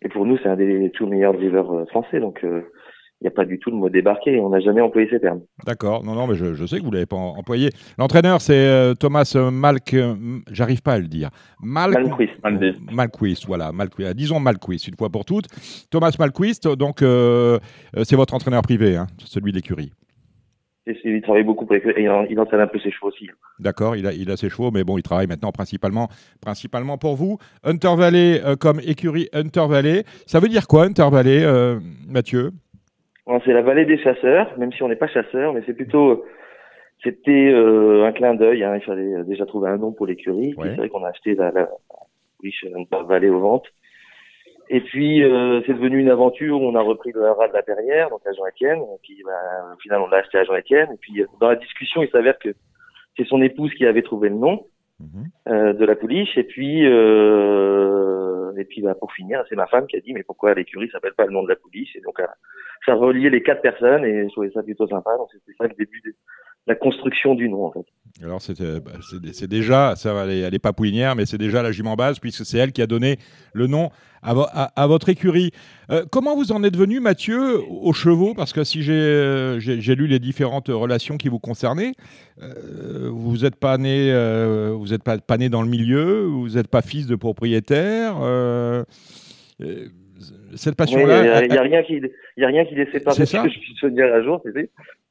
et pour nous c'est un des tout meilleurs drivers euh, français. Donc euh, il n'y a pas du tout le mot débarquer. On n'a jamais employé ces termes. D'accord, non, non, mais je, je sais que vous ne l'avez pas employé. L'entraîneur, c'est euh, Thomas Malk. euh, j'arrive pas à le dire. Malk-. Malmquist. Malquist, voilà. Malquist, disons Malquist, une fois pour toutes. Thomas Malquist, donc, euh, c'est votre entraîneur privé, hein, celui de l'écurie. Il travaille beaucoup pour les- et il, entraîne un peu ses chevaux aussi. D'accord, il a, il a ses chevaux, mais bon, il travaille maintenant principalement, principalement pour vous. Hunter Valley euh, comme écurie Hunter Valley. Ça veut dire quoi, Hunter Valley, euh, Mathieu? C'est la vallée des chasseurs, même si on n'est pas chasseur, mais c'est plutôt c'était euh, un clin d'œil. Hein. Il fallait euh, déjà trouver un nom pour l'écurie. Ouais. C'est vrai qu'on a acheté la, la, riche vallée aux ventes. Et puis euh, c'est devenu une aventure. où On a repris le haras de la Perrière, donc à Jean-Étienne. Et puis bah, au final on l'a acheté à Jean-Étienne. Et puis euh, dans la discussion, il s'avère que c'est son épouse qui avait trouvé le nom Mhm. euh, de la pouliche. Et puis euh, et puis bah, pour finir, c'est ma femme qui a dit mais pourquoi l'écurie s'appelle pas le nom de la police Et donc ça reliait les quatre personnes et je trouvais ça plutôt sympa. Donc c'était ça le début de la construction du nom en fait. Alors bah, c'est déjà, ça est, elle est pas pouinière, mais c'est déjà la jument base puisque c'est elle qui a donné le nom à, votre écurie. Euh, comment vous en êtes venu, Mathieu, aux chevaux? Parce que si j'ai euh, lu les différentes relations qui vous concernaient, euh, vous n'êtes pas né, vous êtes pas, pas né dans le milieu, vous n'êtes pas fils de propriétaire. cette passion-là. Il n'y a, rien qui, les sépare. C'est ça. Que je puisse dire un jour,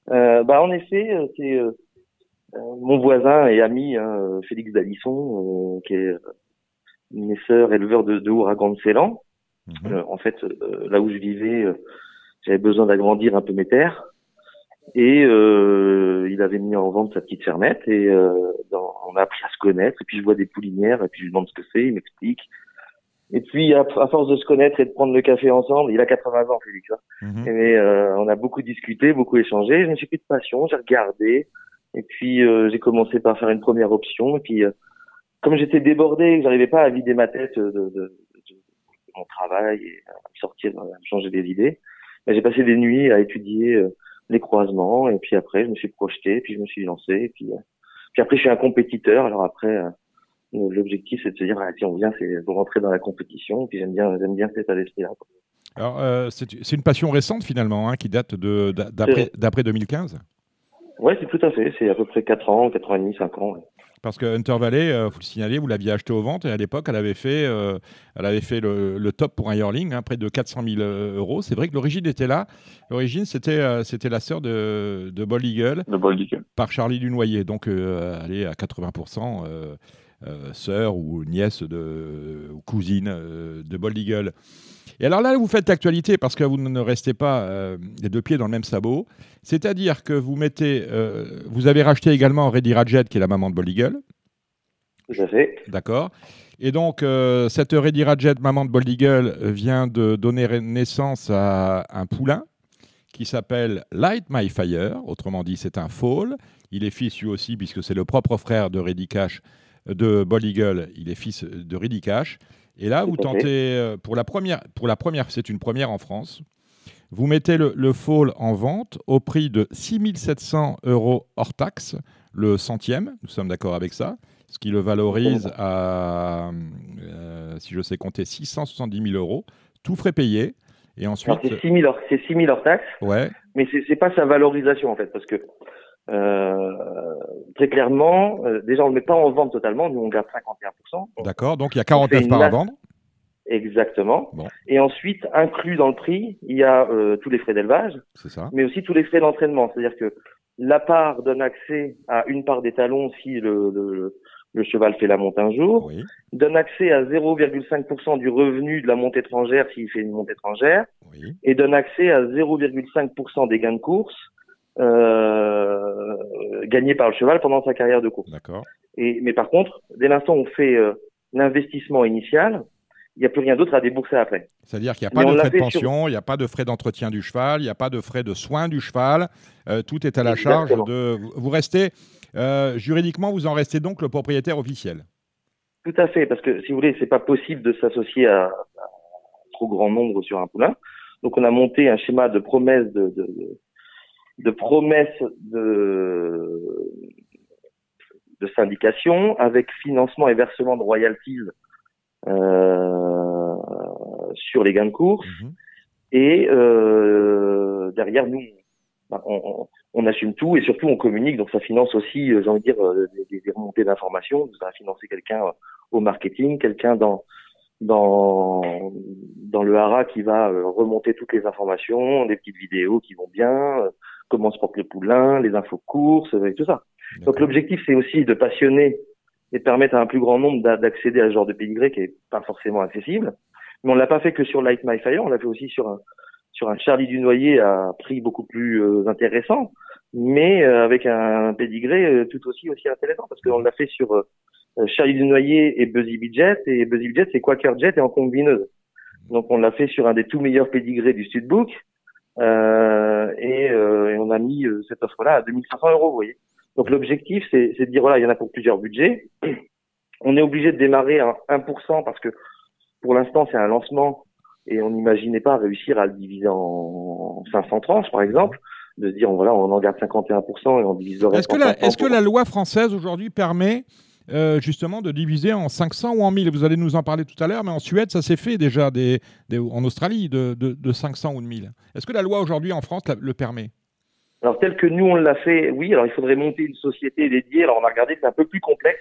bah en effet, c'est mon voisin et ami hein, Félix Dalisson, qui est sœurs éleveur de, de ouragans de Ceylan. Mhm. Euh, en fait, euh, là où je vivais, euh, j'avais besoin d'agrandir un peu mes terres. Et il avait mis en vente sa petite fermette et dans, on a appris à se connaître. Et puis je vois des poulinières et puis je lui demande ce que c'est, il m'explique. Et puis à, force de se connaître et de prendre le café ensemble, il a 80 ans Félix. Hein. Mhm. Et on a beaucoup discuté, beaucoup échangé. Je me suis pris de passion, j'ai regardé. Et puis j'ai commencé par faire une première option. Et puis comme j'étais débordé, que j'arrivais pas à vider ma tête de, de, de, mon travail et à sortir, à changer des idées, j'ai passé des nuits à étudier euh, les croisements et puis après je me suis projeté, puis je me suis lancé, et puis euh, puis après je suis un compétiteur. Alors après euh, l'objectif c'est de se dire ah, si on vient c'est de rentrer dans la compétition, puis j'aime bien j'aime bien cet état d'esprit là. Alors c'est une passion récente finalement hein, qui date de d'après 2015. Oui, c'est tout à fait. C'est à peu près 4 ans, 4 ans et demi, 5 ans. Parce que Hunter Valley, il euh, faut le signaler, vous l'aviez acheté aux ventes et à l'époque, elle avait fait, euh, elle avait fait le, top pour un yearling, hein, près de 400 000 euh, euros. C'est vrai que l'origine était là. L'origine, c'était c'était la sœur de, de Bold Eagle, par Charlie Dunoyer. Donc, elle est à 80% sœur ou nièce de, ou cousine de Bold Eagle. Et alors là, vous faites l'actualité parce que vous ne restez pas euh, les deux pieds dans le même sabot. C'est-à-dire que vous mettez, euh, vous avez racheté également Reddy Radjet, qui est la maman de Bold Eagle. Je sais. D'accord. Et donc, euh, cette Reddy Radjet, maman de Bold Eagle, vient de donner naissance à un poulain qui s'appelle Light My Fire. Autrement dit, c'est un foal. Il est fils lui aussi, puisque c'est le propre frère de Reddy Cash, de Eagle. Il est fils de Reddy Cash. Et là, vous tentez, euh, pour la première, pour la première c'est une première en France, vous mettez le, le fall en vente au prix de 6700 euros hors taxe, le centième, nous sommes d'accord avec ça, ce qui le valorise à, euh, si je sais compter, 670 000 euros, tout frais payé. Et ensuite. C'est 6 000 hors taxe. Ouais. Mais c'est n'est pas sa valorisation en fait, parce que euh, très clairement, euh, déjà on ne met pas en vente totalement, nous on garde 51%. D'accord, donc il y a 49 parts à vendre. Exactement. Et ensuite, inclus dans le prix, il y a euh, tous les frais d'élevage, mais aussi tous les frais d'entraînement. C'est-à-dire que la part donne accès à une part des talons si le, le, le cheval fait la monte un jour, donne accès à 0,5% du revenu de la monte étrangère s'il fait une monte étrangère, et donne accès à 0,5% des gains de course euh, gagné par le cheval pendant sa carrière de course. D'accord. Et mais par contre, dès l'instant où on fait euh, l'investissement initial, il n'y a plus rien d'autre à débourser après. C'est-à-dire qu'il n'y a pas de frais de pension, il n'y a pas de frais d'entretien du cheval, il n'y a pas de frais de soins du cheval. Euh, tout est à la charge de. Vous restez juridiquement, vous en restez donc le propriétaire officiel. Tout à fait, parce que si vous voulez, c'est pas possible de s'associer à, à, trop grand nombre sur un poulain. Donc on a monté un schéma de promesse de, de, de promesses de, de syndication avec financement et versement de royalties euh, sur les gains de course. Mhm. Et euh, derrière, nous, bah, on, on, assume tout et surtout on communique. Donc ça finance aussi, euh, j'ai envie de dire, euh, des, des remontées d'informations. Ça va financer quelqu'un au marketing, quelqu'un dans dans dans le hara qui va remonter toutes les informations, des petites vidéos qui vont bien, comment se portent les poulains, les infos courses, et tout ça. Donc l'objectif, c'est aussi de passionner et permettre à un plus grand nombre d'accéder à ce genre de pédigré qui est pas forcément accessible. Mais on l'a pas fait que sur Light My Fire, on l'a fait aussi sur un sur un Charlie du Noyer à prix beaucoup plus euh, intéressant, mais euh, avec un pédigré euh, tout aussi aussi intéressant parce qu'on l'a fait sur Charlie du Noyer et Buzzy Budget et Buzzy Budget c'est Quaker Jet et en combineuse. Donc on l'a fait sur un des tout meilleurs pédigrés du Studbook euh, et, euh, et, on a mis euh, cette offre-là à 2500 euros, vous voyez. Donc l'objectif, c'est de dire, voilà, il y en a pour plusieurs budgets. On est obligé de démarrer à 1% parce que pour l'instant, c'est un lancement et on n'imaginait pas réussir à le diviser en 500 tranches, par exemple, de dire voilà, on en garde 51% et on divise le reste. Est-ce que, la, est-ce que la loi française aujourd'hui permet euh, justement de diviser en 500 ou en 1000 Vous allez nous en parler tout à l'heure, mais en Suède, ça s'est fait déjà, en Australie, de, de, 500 ou de 1000. Est-ce que la loi aujourd'hui en France le permet? Alors, tel que nous, on l'a fait, oui. Alors, il faudrait monter une société dédiée. Alors, on a regardé, c'est un peu plus complexe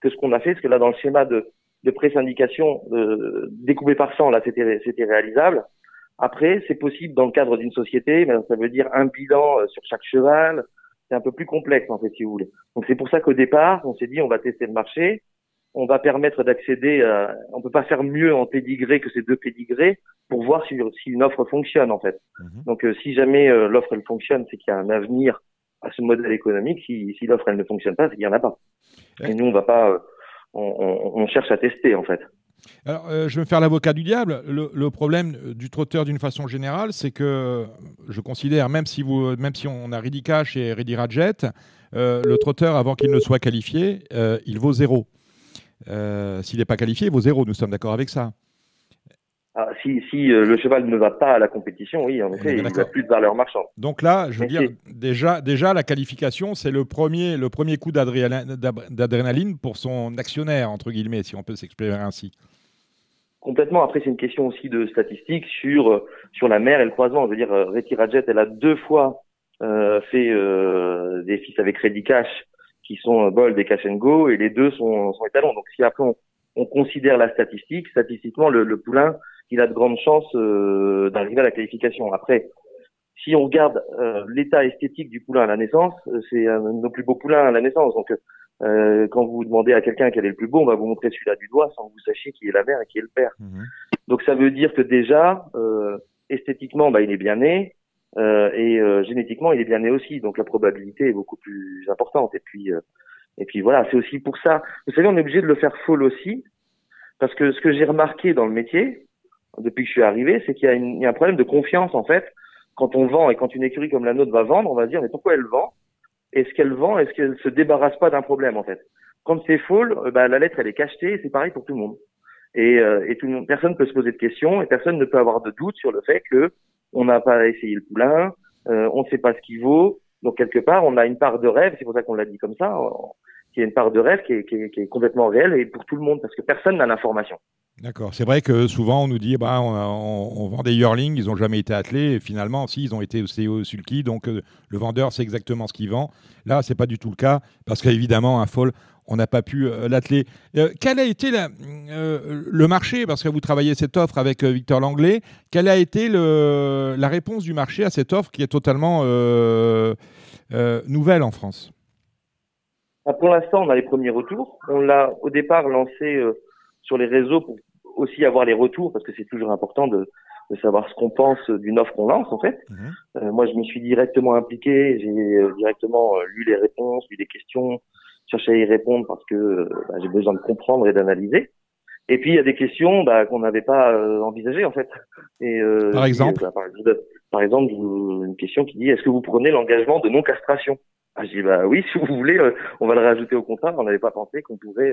que ce qu'on a fait, parce que là, dans le schéma de, de pré-syndication euh, découpé par 100, là, c'était, c'était réalisable. Après, c'est possible dans le cadre d'une société, mais ça veut dire un bilan euh, sur chaque cheval. C'est un peu plus complexe, en fait, si vous voulez. Donc, c'est pour ça qu'au départ, on s'est dit, on va tester le marché. On va permettre d'accéder à, on peut pas faire mieux en pédigré que ces deux pédigrés pour voir si, si une offre fonctionne, en fait. Mhm. Donc, euh, si jamais l'offre, elle fonctionne, c'est qu'il y a un avenir à ce modèle économique. Si, si l'offre, elle ne fonctionne pas, c'est qu'il n'y en a pas. Et nous, on va pas, on, cherche à tester en fait. Alors, euh, je vais me faire l'avocat du diable. Le, problème du trotteur, d'une façon générale, c'est que je considère, même si, vous, même si on a Ready Cash et Ready Radjet, euh, le trotteur, avant qu'il ne soit qualifié, euh, il vaut zéro. S'il n'est pas qualifié, il vaut zéro. Nous sommes d'accord avec ça. Ah, si, si euh, le cheval ne va pas à la compétition, oui, en effet, il n'a plus de valeur marchande. Donc là, je veux dire, déjà, déjà, la qualification, c'est le premier, le premier coup d'adrénaline pour son actionnaire, entre guillemets, si on peut s'exprimer ainsi. Complètement. Après, c'est une question aussi de statistiques sur, euh, sur la mer et le croisement. Je veux dire, euh, Reti Rajet, elle a deux fois euh, fait des fils avec Ready Cash qui sont Bold et Cash and Go, et les deux sont, sont étalons. Donc, si après on, considère la statistique, statistiquement, le, le poulain il a de grandes chances euh, d'arriver à la qualification. Après, si on regarde euh, l'état esthétique du poulain à la naissance, euh, c'est un de nos plus beaux poulains à la naissance. Donc, quand vous demandez à quelqu'un quel est le plus beau, on va vous montrer celui-là du doigt sans que vous sachiez qui est la mère et qui est le père. Mhm. Donc, ça veut dire que déjà, esthétiquement, bah, il est bien né. et génétiquement, il est bien né aussi. Donc, la probabilité est beaucoup plus importante. Et puis, et puis voilà, c'est aussi pour ça. Vous savez, on est obligé de le faire full aussi, parce que ce que j'ai remarqué dans le métier, depuis que je suis arrivé, c'est qu'il y, a un problème de confiance en fait. Quand on vend et quand une écurie comme la nôtre va vendre, on va se dire mais pourquoi elle vend? Est-ce qu'elle vend? Est-ce qu'elle se débarrasse pas d'un problème en fait? Quand c'est full, euh, bah, la lettre elle est cachetée et c'est pareil pour tout le monde. Et, euh, et tout le monde, personne peut se poser de questions et personne ne peut avoir de doute sur le fait que on n'a pas essayé le poulain, euh, on ne sait pas ce qu'il vaut. Donc quelque part, on a une part de rêve, c'est pour ça qu'on l'a dit comme ça, qui est une part de rêve qui est, qui, est, qui est complètement réelle et pour tout le monde parce que personne n'a l'information. D'accord. C'est vrai que souvent on nous dit bah, on, vend des yearlings, ils n'ont jamais été attelés. Finalement, si, ils ont été au sulky. Donc euh, le vendeur sait exactement ce qu'il vend. Là, ce n'est pas du tout le cas parce qu'évidemment, un foal, on n'a pas pu euh, l'atteler. Euh, quel a été le marché Parce que vous travaillez cette offre avec Victor Langlais. Quelle a été la réponse du marché à cette offre qui est totalement nouvelle en France? Ah, Pour l'instant, on a les premiers retours. On l'a au départ lancé sur les réseaux pour aussi avoir les retours parce que c'est toujours important de, de savoir ce qu'on pense d'une offre qu'on lance en fait. Mhm. Euh, moi, je m'y suis directement impliqué, j'ai euh, directement euh, lu les réponses, lu des questions, cherché à y répondre parce que bah, j'ai besoin de comprendre et d'analyser. Et puis il y a des questions bah, qu'on n'avait pas envisagées en fait. Et, par exemple, bah, par, exemple, une question qui dit est-ce que vous prenez l'engagement de non castration ah, Je dis bah oui, [laughs] si vous voulez, on va le rajouter au contrat. On n'avait pas pensé qu'on pouvait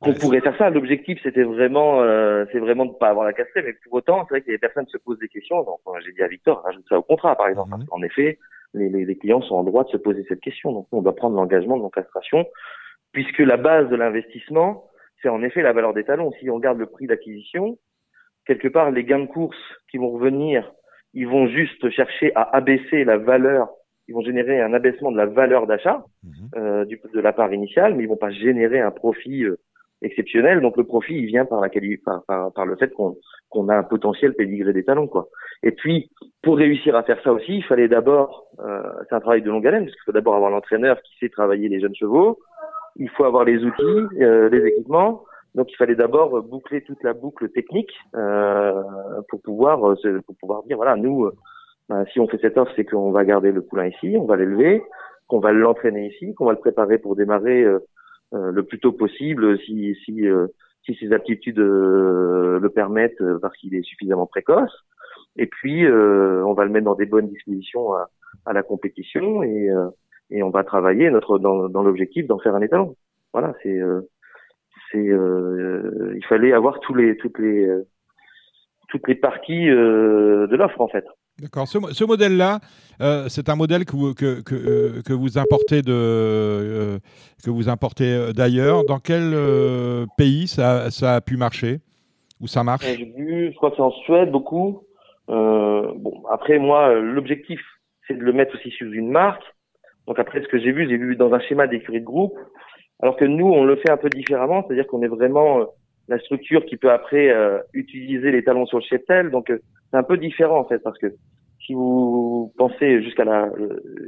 qu'on pourrait faire ça. L'objectif, c'était vraiment, euh, c'est vraiment de pas avoir la castrée, mais pour autant, c'est vrai que les personnes se posent des questions. Donc, j'ai dit à Victor, rajoute ça au contrat, par exemple. Mhm. En effet, les, les, les, clients sont en droit de se poser cette question. Donc, on doit prendre l'engagement de non-castration, puisque la base de l'investissement, c'est en effet la valeur des talons. Si on regarde le prix d'acquisition, quelque part, les gains de course qui vont revenir, ils vont juste chercher à abaisser la valeur ils vont générer un abaissement de la valeur d'achat mhm. euh, de la part initiale, mais ils vont pas générer un profit euh, exceptionnel. Donc le profit, il vient par, la par, par, par le fait qu'on qu'on a un potentiel pédigré des talons. Quoi. Et puis, pour réussir à faire ça aussi, il fallait d'abord, euh, c'est un travail de longue haleine, parce qu'il faut d'abord avoir l'entraîneur qui sait travailler les jeunes chevaux, il faut avoir les outils, euh, les équipements, donc il fallait d'abord boucler toute la boucle technique euh, pour pouvoir euh, pour pouvoir dire voilà nous euh, ben, si on fait cette offre c'est qu'on va garder le poulain ici, on va l'élever, qu'on va l'entraîner ici, qu'on va le préparer pour démarrer euh, le plus tôt possible si si euh, si ses aptitudes euh, le permettent parce qu'il est suffisamment précoce. Et puis on va le mettre dans des bonnes dispositions à, à la compétition et et on va travailler notre dans, dans l'objectif d'en faire un étalon. Voilà, c'est c'est il fallait avoir tous les toutes les toutes les parties de l'offre en fait. D'accord. Ce, modèle-là, c'est un modèle que vous, importez de que vous importez d'ailleurs. Dans quel pays ça, a pu marcher Où ça marche? J'ai vu, je crois que c'est en Suède beaucoup. bon, après moi, l'objectif, c'est de le mettre aussi sous une marque. Donc après, ce que j'ai vu, j'ai vu dans un schéma d'écurie de groupe, alors que nous, on le fait un peu différemment, c'est-à-dire qu'on est vraiment euh, la structure qui peut après euh, utiliser les talons sur le cheptel. Donc euh, c'est un peu différent en fait, parce que si vous pensez jusqu'à la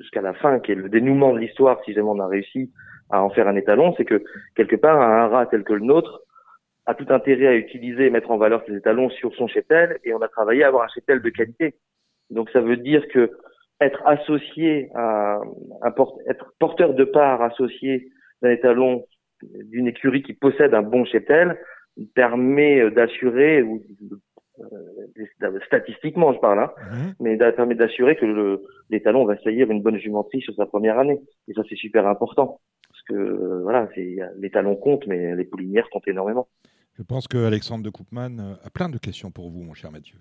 jusqu'à la fin, qui est le dénouement de l'histoire, si jamais on a réussi à en faire un étalon, c'est que quelque part un rat tel que le nôtre a tout intérêt à utiliser et mettre en valeur ses étalons sur son cheptel, et on a travaillé à avoir un cheptel de qualité. Donc ça veut dire que être associé à un être porteur de part associé d'un étalon d'une écurie qui possède un bon cheptel permet d'assurer ou euh, statistiquement je parle hein, mhm. mais permet d'assurer que l'étalon va saillir une bonne jumenterie sur sa première année. Et ça c'est super important. Parce que voilà c'est l'étalon compte mais les poulinières comptent énormément. Je pense que Alexandre de Koopman a plein de questions pour vous mon cher Mathieu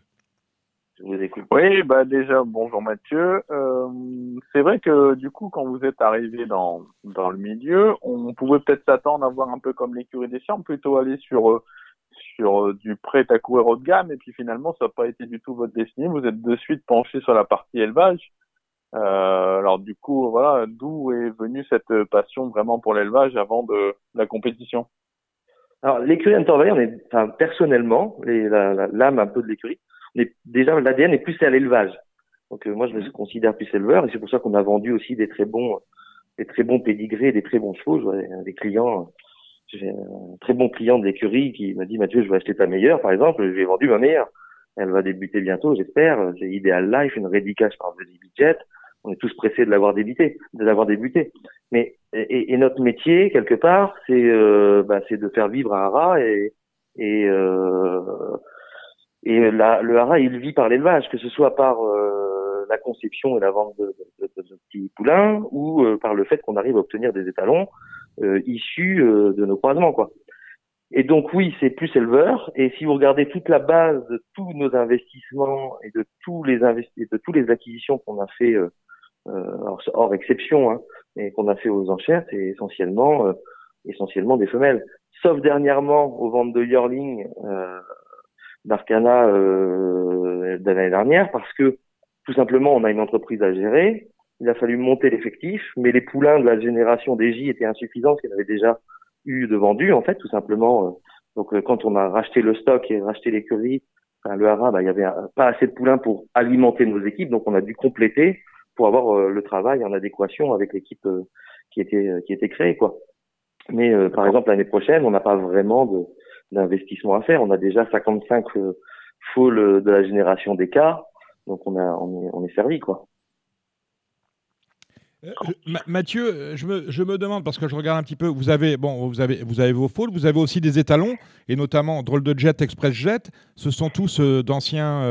oui, bah déjà, bonjour Mathieu. Euh, c'est vrai que du coup, quand vous êtes arrivé dans, dans le milieu, on pouvait peut-être s'attendre à voir un peu comme l'écurie des champs, plutôt aller sur, euh, sur euh, du prêt à courir haut de gamme, et puis finalement, ça n'a pas été du tout votre destinée. Vous êtes de suite penché sur la partie élevage. Euh, alors du coup, voilà, d'où est venue cette passion vraiment pour l'élevage avant de la compétition? Alors l'écurie Intervalley, on est, enfin, personnellement, l'âme un peu de l'écurie, déjà l'ADN est plus à l'élevage. Donc euh, moi je me mhm. considère plus éleveur et c'est pour ça qu'on a vendu aussi des très bons des très bons pédigrés, des très bons chevaux. des clients, j'ai un très bon client de l'écurie qui m'a dit Mathieu je vais acheter ta meilleure par exemple, je lui ai vendu ma meilleure. Elle va débuter bientôt, j'espère. C'est Ideal Life, une rédicace par The Jet. On est tous pressés de l'avoir débuté, de l'avoir débuté. Mais et, et, notre métier quelque part, c'est euh, bah, c'est de faire vivre un rat et et euh, et la, le haras, il vit par l'élevage, que ce soit par euh, la conception et la vente de, de, de, de petits poulains ou euh, par le fait qu'on arrive à obtenir des étalons euh, issus de nos croisements, quoi. Et donc oui, c'est plus éleveur. Et si vous regardez toute la base de tous nos investissements et de tous les investissements, de tous les acquisitions qu'on a fait, hors, hors, exception, hein, et qu'on a fait aux enchères, c'est essentiellement essentiellement des femelles. Sauf dernièrement aux ventes de yearling d'Arcana euh, de l'année dernière parce que tout simplement on a une entreprise à gérer. Il a fallu monter l'effectif, mais les poulains de la génération des J étaient insuffisants, parce qu'il avait déjà eu de vendus en fait, tout simplement. Euh. Donc euh, quand on a racheté le stock et racheté l'écurie, enfin, le haras, bah, il y avait pas assez de poulains pour alimenter nos équipes, donc on a dû compléter pour avoir euh, le travail en adéquation avec l'équipe qui était qui était créée quoi. Mais par exemple l'année prochaine, on n'a pas vraiment de d'investissement à faire. On a déjà 55 euh, foules de la génération des cas, donc on, a, on, est, on est servi quoi. Euh, Mathieu, euh, je me, je me, demande parce que je regarde un petit peu. Vous avez bon, vous avez vous avez vos foules, vous avez aussi des étalons et notamment Drôle de Jet, Express Jet. Ce sont tous d'anciens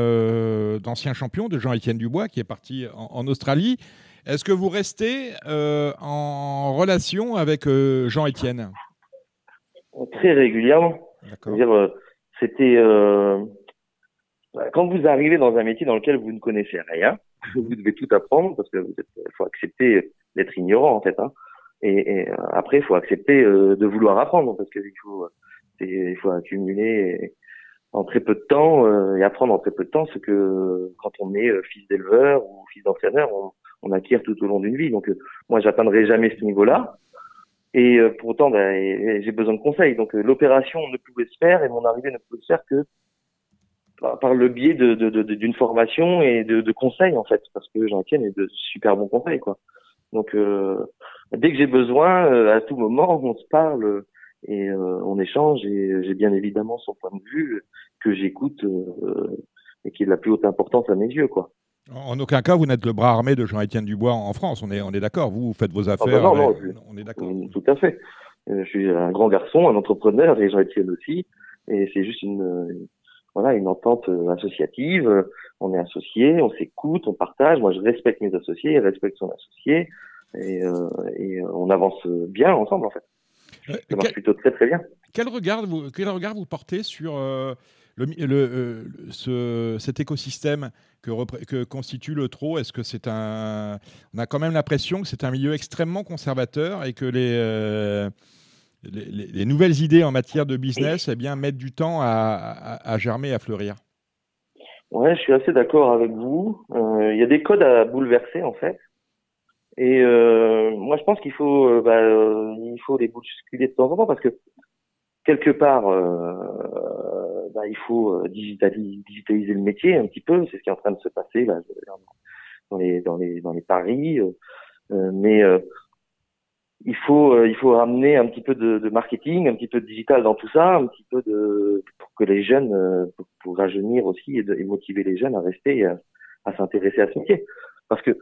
d'anciens champions de Jean-Étienne Dubois qui est parti en, Australie. Est-ce que vous restez en relation avec Jean-Étienne? Très régulièrement. Dire euh, c'était euh, quand vous arrivez dans un métier dans lequel vous ne connaissez rien, [laughs] vous devez tout apprendre parce que vous faut accepter d'être ignorant en fait. Hein. Et, et, euh, après, il faut accepter de vouloir apprendre parce qu'il faut, il faut accumuler en très peu de temps et apprendre en très peu de temps ce que quand on est fils d'éleveur ou fils d'entraîneur, on, on, acquiert tout au long d'une vie. Donc moi, j'atteindrai jamais ce niveau-là. Et euh, pourtant, ben, j'ai besoin de conseils. Donc euh, l'opération ne pouvait se faire et mon arrivée ne pouvait se faire que par, le biais d'une de, de, de, formation et de, conseils en fait, parce que j'en tiens de super bons conseils quoi. Donc euh, dès que j'ai besoin, à tout moment, on se parle et on échange et j'ai bien évidemment son point de vue que j'écoute et qui est de la plus haute importance à mes yeux quoi. En aucun cas, vous n'êtes le bras armé de Jean-Étienne Dubois en France. On est, on est d'accord. Vous, faites vos ah bah affaires. non, non, on est d'accord. Tout à fait. Euh, je suis un grand garçon, un entrepreneur, et Jean-Étienne aussi. Et c'est juste une, voilà, une entente euh, associative. On est associés, on s'écoute, on partage. Moi, je respecte mes associés, il respecte son associé, et, euh, et on avance bien ensemble, en fait. ça marche plutôt très très bien. Quel regard vous, quel regard vous portez sur ce, cet écosystème que, constitue le trot Est-ce que c'est un. On a quand même l'impression que c'est un milieu extrêmement conservateur et que les les, nouvelles idées en matière de business eh bien, mettent du temps à, à, germer, à fleurir? Ouais, je suis assez d'accord avec vous. Euh, il y a des codes à bouleverser en fait. Et euh, moi, je pense qu'il faut, euh, bah, il faut les bousculer de temps en temps parce que quelque part, bah, il faut digitaliser, digitaliser, le métier un petit peu. C'est ce qui est en train de se passer dans les dans les dans les paris. mais il faut euh, il ramener un petit peu de, marketing, un petit peu de digital dans tout ça, un petit peu pour que les jeunes euh, pour, rajeunir aussi et, motiver les jeunes à rester et à, s'intéresser à ce métier parce que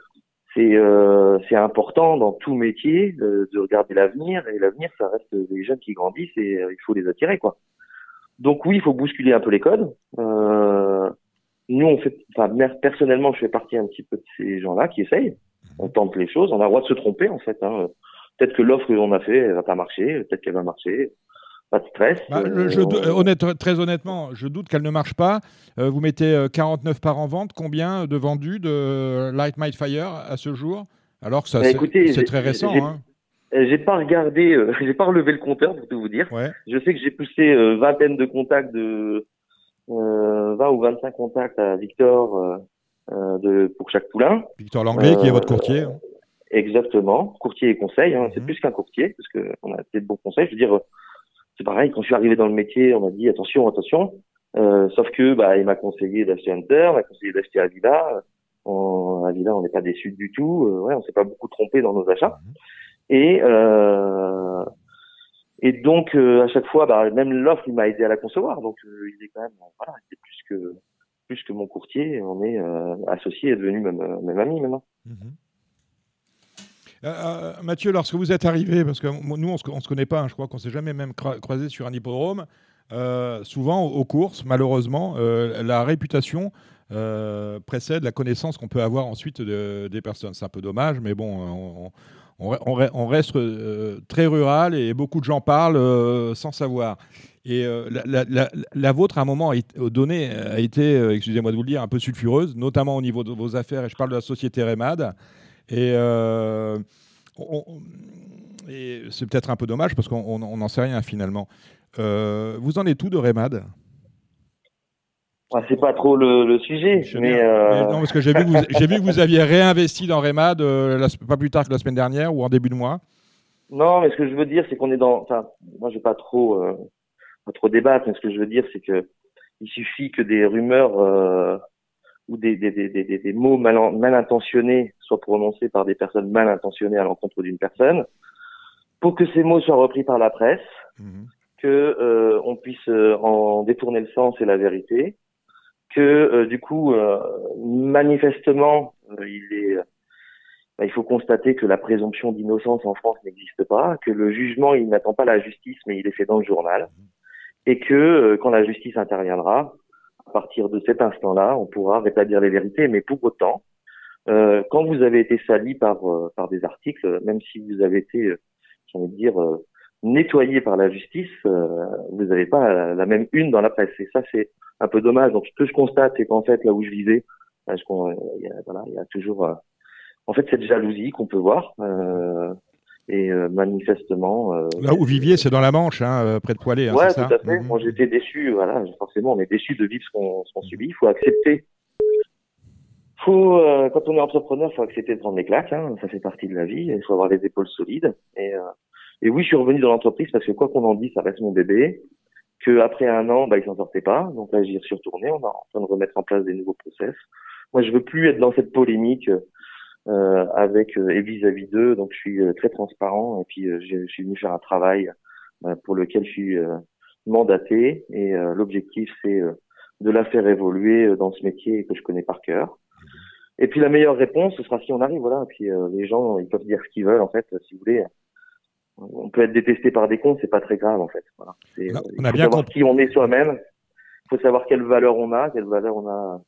c'est euh, important dans tout métier de, de regarder l'avenir et l'avenir ça reste les jeunes qui grandissent et il faut les attirer quoi. Donc oui, il faut bousculer un peu les codes. Euh, nous on fait enfin personnellement je fais partie un petit peu de ces gens-là qui essayent. On tente les choses, on a le droit de se tromper en fait. Hein peut-être que l'offre qu'on a fait, elle va pas marcher, peut-être qu'elle va marcher. Pas de stress. Bah, je, euh, honnête, très honnêtement, je doute qu'elle ne marche pas. Euh, vous mettez 49 euh, par en vente. Combien de vendus de Light My Fire à ce jour? Alors que ça, bah, c'est très récent. Hein. J'ai pas regardé, [laughs] j'ai pas relevé le compteur pour tout vous dire. Je sais que j'ai poussé vingtaine de contacts de 20 ou 25 contacts à Victor de, pour chaque poulain. Victor Langlais, qui est votre courtier. Hein. Exactement, courtier et conseil. Hein. C'est mhm. plus qu'un courtier parce que on a de bons conseils. Je veux dire, c'est pareil. Quand je suis arrivé dans le métier, on m'a dit attention, attention. Euh, sauf que bah, il m'a conseillé d'acheter Hunter, il m'a conseillé d'acheter Avila. En Avila, on n'est pas déçu du tout. Euh, ouais, on s'est pas beaucoup trompé dans nos achats. Mhm. Et euh, et donc euh, à chaque fois, bah, même l'offre, il m'a aidé à la concevoir. Donc euh, il est quand même, voilà, il est plus que plus que mon courtier. On est associé et devenu même même ami maintenant. Mhm. Mathieu, lorsque vous êtes arrivé, parce que nous, on ne se, connaît pas, hein, je crois qu'on ne s'est jamais même croisé sur un hippodrome, euh, souvent aux courses, malheureusement, la réputation précède la connaissance qu'on peut avoir ensuite des personnes. C'est un peu dommage, mais bon, on, reste très rural et beaucoup de gens parlent sans savoir. Et la, vôtre, à un moment donné, a été, excusez-moi de vous le dire, un peu sulfureuse, notamment au niveau de vos affaires, et je parle de la société Remad. Et, euh, et c'est peut-être un peu dommage parce qu'on n'en sait rien finalement. Euh, vous en êtes tout de Remad? C'est pas trop le, sujet, mais, euh, non parce que j'ai vu, vu, que vous aviez réinvesti dans Remad pas plus tard que la semaine dernière ou en début de mois. Non, mais ce que je veux dire, c'est qu'on est dans. Enfin, moi, je vais pas trop, pas trop débattre, mais ce que je veux dire, c'est que il suffit que des rumeurs ou des, des, des, des mots mal, mal, intentionnés soient prononcés par des personnes mal intentionnées à l'encontre d'une personne, pour que ces mots soient repris par la presse, mmh. que euh, on puisse euh, en détourner le sens et la vérité, que euh, du coup, euh, manifestement, il est bah, il faut constater que la présomption d'innocence en France n'existe pas, que le jugement, il n'attend pas la justice, mais il est fait dans le journal, et que quand la justice interviendra, à partir de cet instant-là, on pourra rétablir les vérités. Mais pour autant, euh, quand vous avez été sali par euh, par des articles, même si vous avez été, euh, j'ai envie de dire, euh, nettoyé par la justice, vous n'avez pas la, même une dans la presse. Et ça, c'est un peu dommage. Donc, ce que je constate, c'est qu'en fait, là où je vivais, parce qu'on, il y a, voilà, il y a toujours, en fait, cette jalousie qu'on peut voir. Et euh, manifestement. Euh, Là où Vivier, c'est dans la Manche, hein, euh, près de Poilé. Hein, ouais, tout à fait. Mhm. Moi, j'étais déçu. Voilà, forcément, on est déçu de vivre ce qu'on subit. Il faut accepter. Faut, quand on est entrepreneur, il faut accepter de prendre les claques. Hein, ça fait partie de la vie. Il faut avoir les épaules solides. Et, et oui, je suis revenu dans l'entreprise parce que quoi qu'on en dise, ça reste mon bébé. Que après un an, bah, il s'en sortait pas. Donc là, j'y suis retourné. On est en train de remettre en place des nouveaux process. Moi, je veux plus être dans cette polémique euh, avec euh, et vis-à-vis d'eux. Donc je suis euh, très transparent et puis je suis venu faire un travail pour lequel je suis mandaté et l'objectif c'est de la faire évoluer dans ce métier que je connais par cœur. Et puis la meilleure réponse, ce sera si on arrive, voilà. Et puis les gens, ils peuvent dire ce qu'ils veulent, en fait, si vous voulez. On peut être détesté par des cons, c'est pas très grave, en fait. Voilà. On a, il faut savoir qui on est soi-même. Il faut savoir quelle valeur on a, quelle valeur on a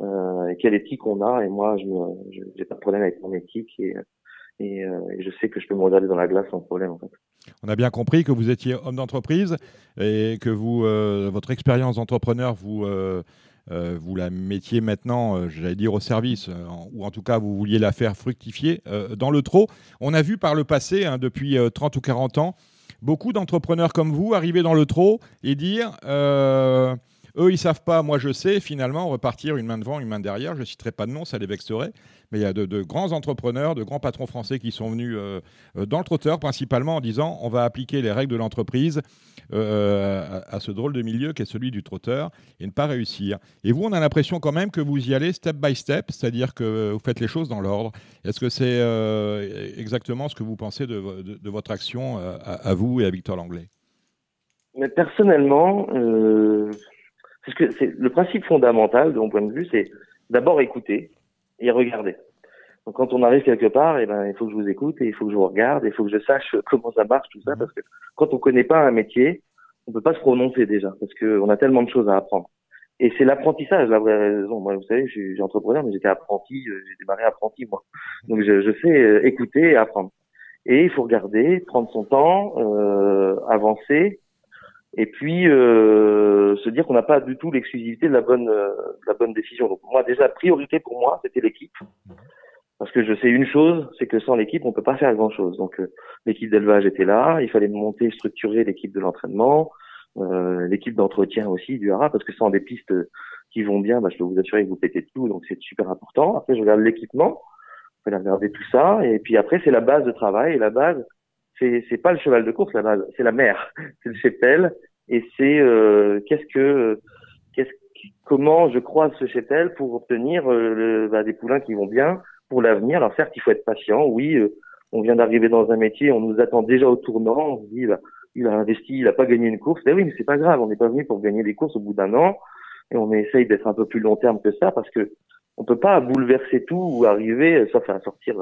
euh, quelle éthique on a. Et moi, je n'ai pas de problème avec mon éthique et, Et, je sais que je peux me regarder dans la glace sans problème. En fait. On a bien compris que vous étiez homme d'entreprise et que vous, votre expérience d'entrepreneur vous euh, vous la mettiez maintenant, euh, j'allais dire, au service, euh, ou en tout cas, vous vouliez la faire fructifier dans le trot. On a vu par le passé, hein, depuis 30 ou 40 ans, beaucoup d'entrepreneurs comme vous arriver dans le trot et dire eux, ils savent pas, moi je sais, finalement, repartir une main devant, une main derrière. Je ne citerai pas de nom, ça les vexerait. Mais il y a de, grands entrepreneurs, de grands patrons français qui sont venus euh, euh, dans le trotteur, principalement en disant on va appliquer les règles de l'entreprise euh, à, ce drôle de milieu qui est celui du trotteur et ne pas réussir. Et vous, on a l'impression quand même que vous y allez step by step, c'est-à-dire que vous faites les choses dans l'ordre. Est-ce que c'est exactement ce que vous pensez de, votre action à, vous et à Victor Langlais? Mais personnellement, que c'est le principe fondamental de mon point de vue, c'est d'abord écouter et regarder. Donc quand on arrive quelque part, eh ben il faut que je vous écoute et il faut que je vous regarde, et il faut que je sache comment ça marche tout ça, parce que quand on connaît pas un métier, on peut pas se prononcer déjà, parce que on a tellement de choses à apprendre. Et c'est l'apprentissage, la vraie raison. Moi, vous savez, je suis entrepreneur, mais j'étais apprenti, euh, j'ai démarré apprenti moi. Donc je, je sais euh, écouter et apprendre. Et il faut regarder, prendre son temps, euh, avancer, et puis euh, se dire qu'on n'a pas du tout l'exclusivité de la bonne euh, de la bonne décision. Donc moi déjà priorité pour moi c'était l'équipe. Parce que je sais une chose, c'est que sans l'équipe on peut pas faire grand chose. Donc euh, l'équipe d'élevage était là, il fallait monter, structurer l'équipe de l'entraînement, euh, l'équipe d'entretien aussi du hara parce que sans des pistes qui vont bien, bah, je peux vous assurer que vous pétez tout, donc c'est super important. Après je regarde l'équipement, il fallait regarder tout ça. Et puis après c'est la base de travail. Et la base c'est c'est pas le cheval de course la base, c'est la mer, [laughs] c'est le cheptel et c'est euh, qu'est-ce que qu'est-ce comment je croise ce cheptel pour obtenir euh, bah, des poulains qui vont bien pour l'avenir? Alors certes, il faut être patient. Oui, euh, on vient d'arriver dans un métier, on nous attend déjà au tournant. On se dit, bah, il a investi, il a pas gagné une course. Eh oui, mais c'est pas grave. On n'est pas venu pour gagner des courses au bout d'un an. Et on essaye d'être un peu plus long terme que ça parce que on peut pas bouleverser tout ou arriver, sauf à sortir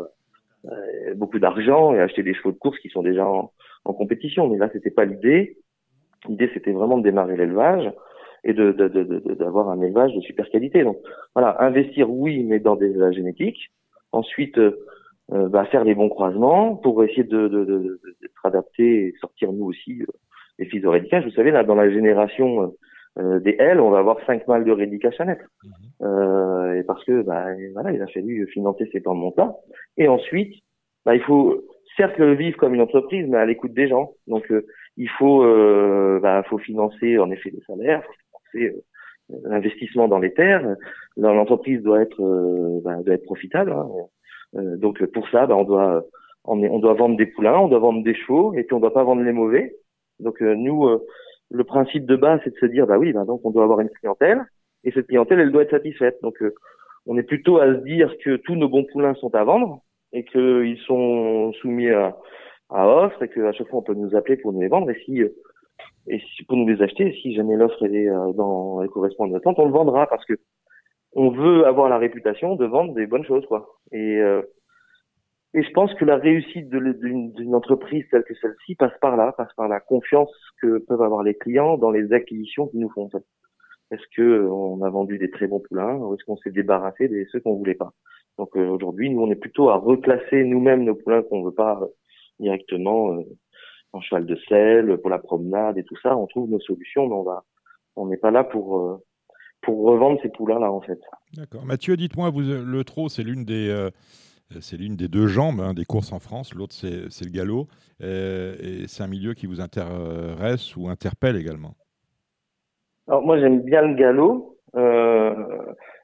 euh, beaucoup d'argent et acheter des chevaux de course qui sont déjà en, en compétition. Mais là, c'était pas l'idée. L'idée, c'était vraiment de démarrer l'élevage et de, d'avoir un élevage de super qualité. Donc voilà, investir oui, mais dans des élevages génétiques. Ensuite, euh, euh, bah, faire les bons croisements pour essayer de, d'être adapté et sortir nous aussi euh, les fils de rédicage. Vous savez, là, dans la génération des L, on va avoir cinq mâles de rédicage à naître. Mhm. et parce que bah, voilà, il a fallu financer ces plans de montage. Et ensuite, bah, il faut certes le vivre comme une entreprise, mais à l'écoute des gens. Donc il faut, euh, bah, faut financer en effet les salaires, faut financer euh, l'investissement dans les terres. L'entreprise doit être, euh, bah, doit être profitable. Hein. Euh, donc pour ça, bah, on doit, on, doit vendre des poulains, on doit vendre des chevaux, et puis on doit pas vendre les mauvais. Donc nous, le principe de base, c'est de se dire, bah oui, bah, donc on doit avoir une clientèle, et cette clientèle, elle doit être satisfaite. Donc on est plutôt à se dire que tous nos bons poulains sont à vendre et qu'ils sont soumis à, à offre et qu'à chaque fois on peut nous appeler pour nous les vendre. Et si euh, et si, pour nous les acheter si jamais l'offre est euh, dans elle correspond à notre on le vendra parce que on veut avoir la réputation de vendre des bonnes choses quoi. Et euh, et je pense que la réussite d'une entreprise telle que celle-ci passe par là, passe par la confiance que peuvent avoir les clients dans les acquisitions qu'ils nous font. Est-ce que on a vendu des très bons poulains ou est-ce qu'on s'est débarrassé de ceux qu'on voulait pas? Donc aujourd'hui, nous on est plutôt à reclasser nous-mêmes nos poulains qu'on veut pas directement euh, en cheval de sel, pour la promenade et tout ça. On trouve nos solutions, mais on va, on n'est pas là pour euh, pour revendre ces poulains là en fait. D'accord. Mathieu, dites-moi, vous, le trot, c'est l'une des euh, c'est l'une des deux jambes hein, des courses en France. L'autre, c'est le galop. et c'est un milieu qui vous intéresse ou interpelle également. Alors moi, j'aime bien le galop. Euh,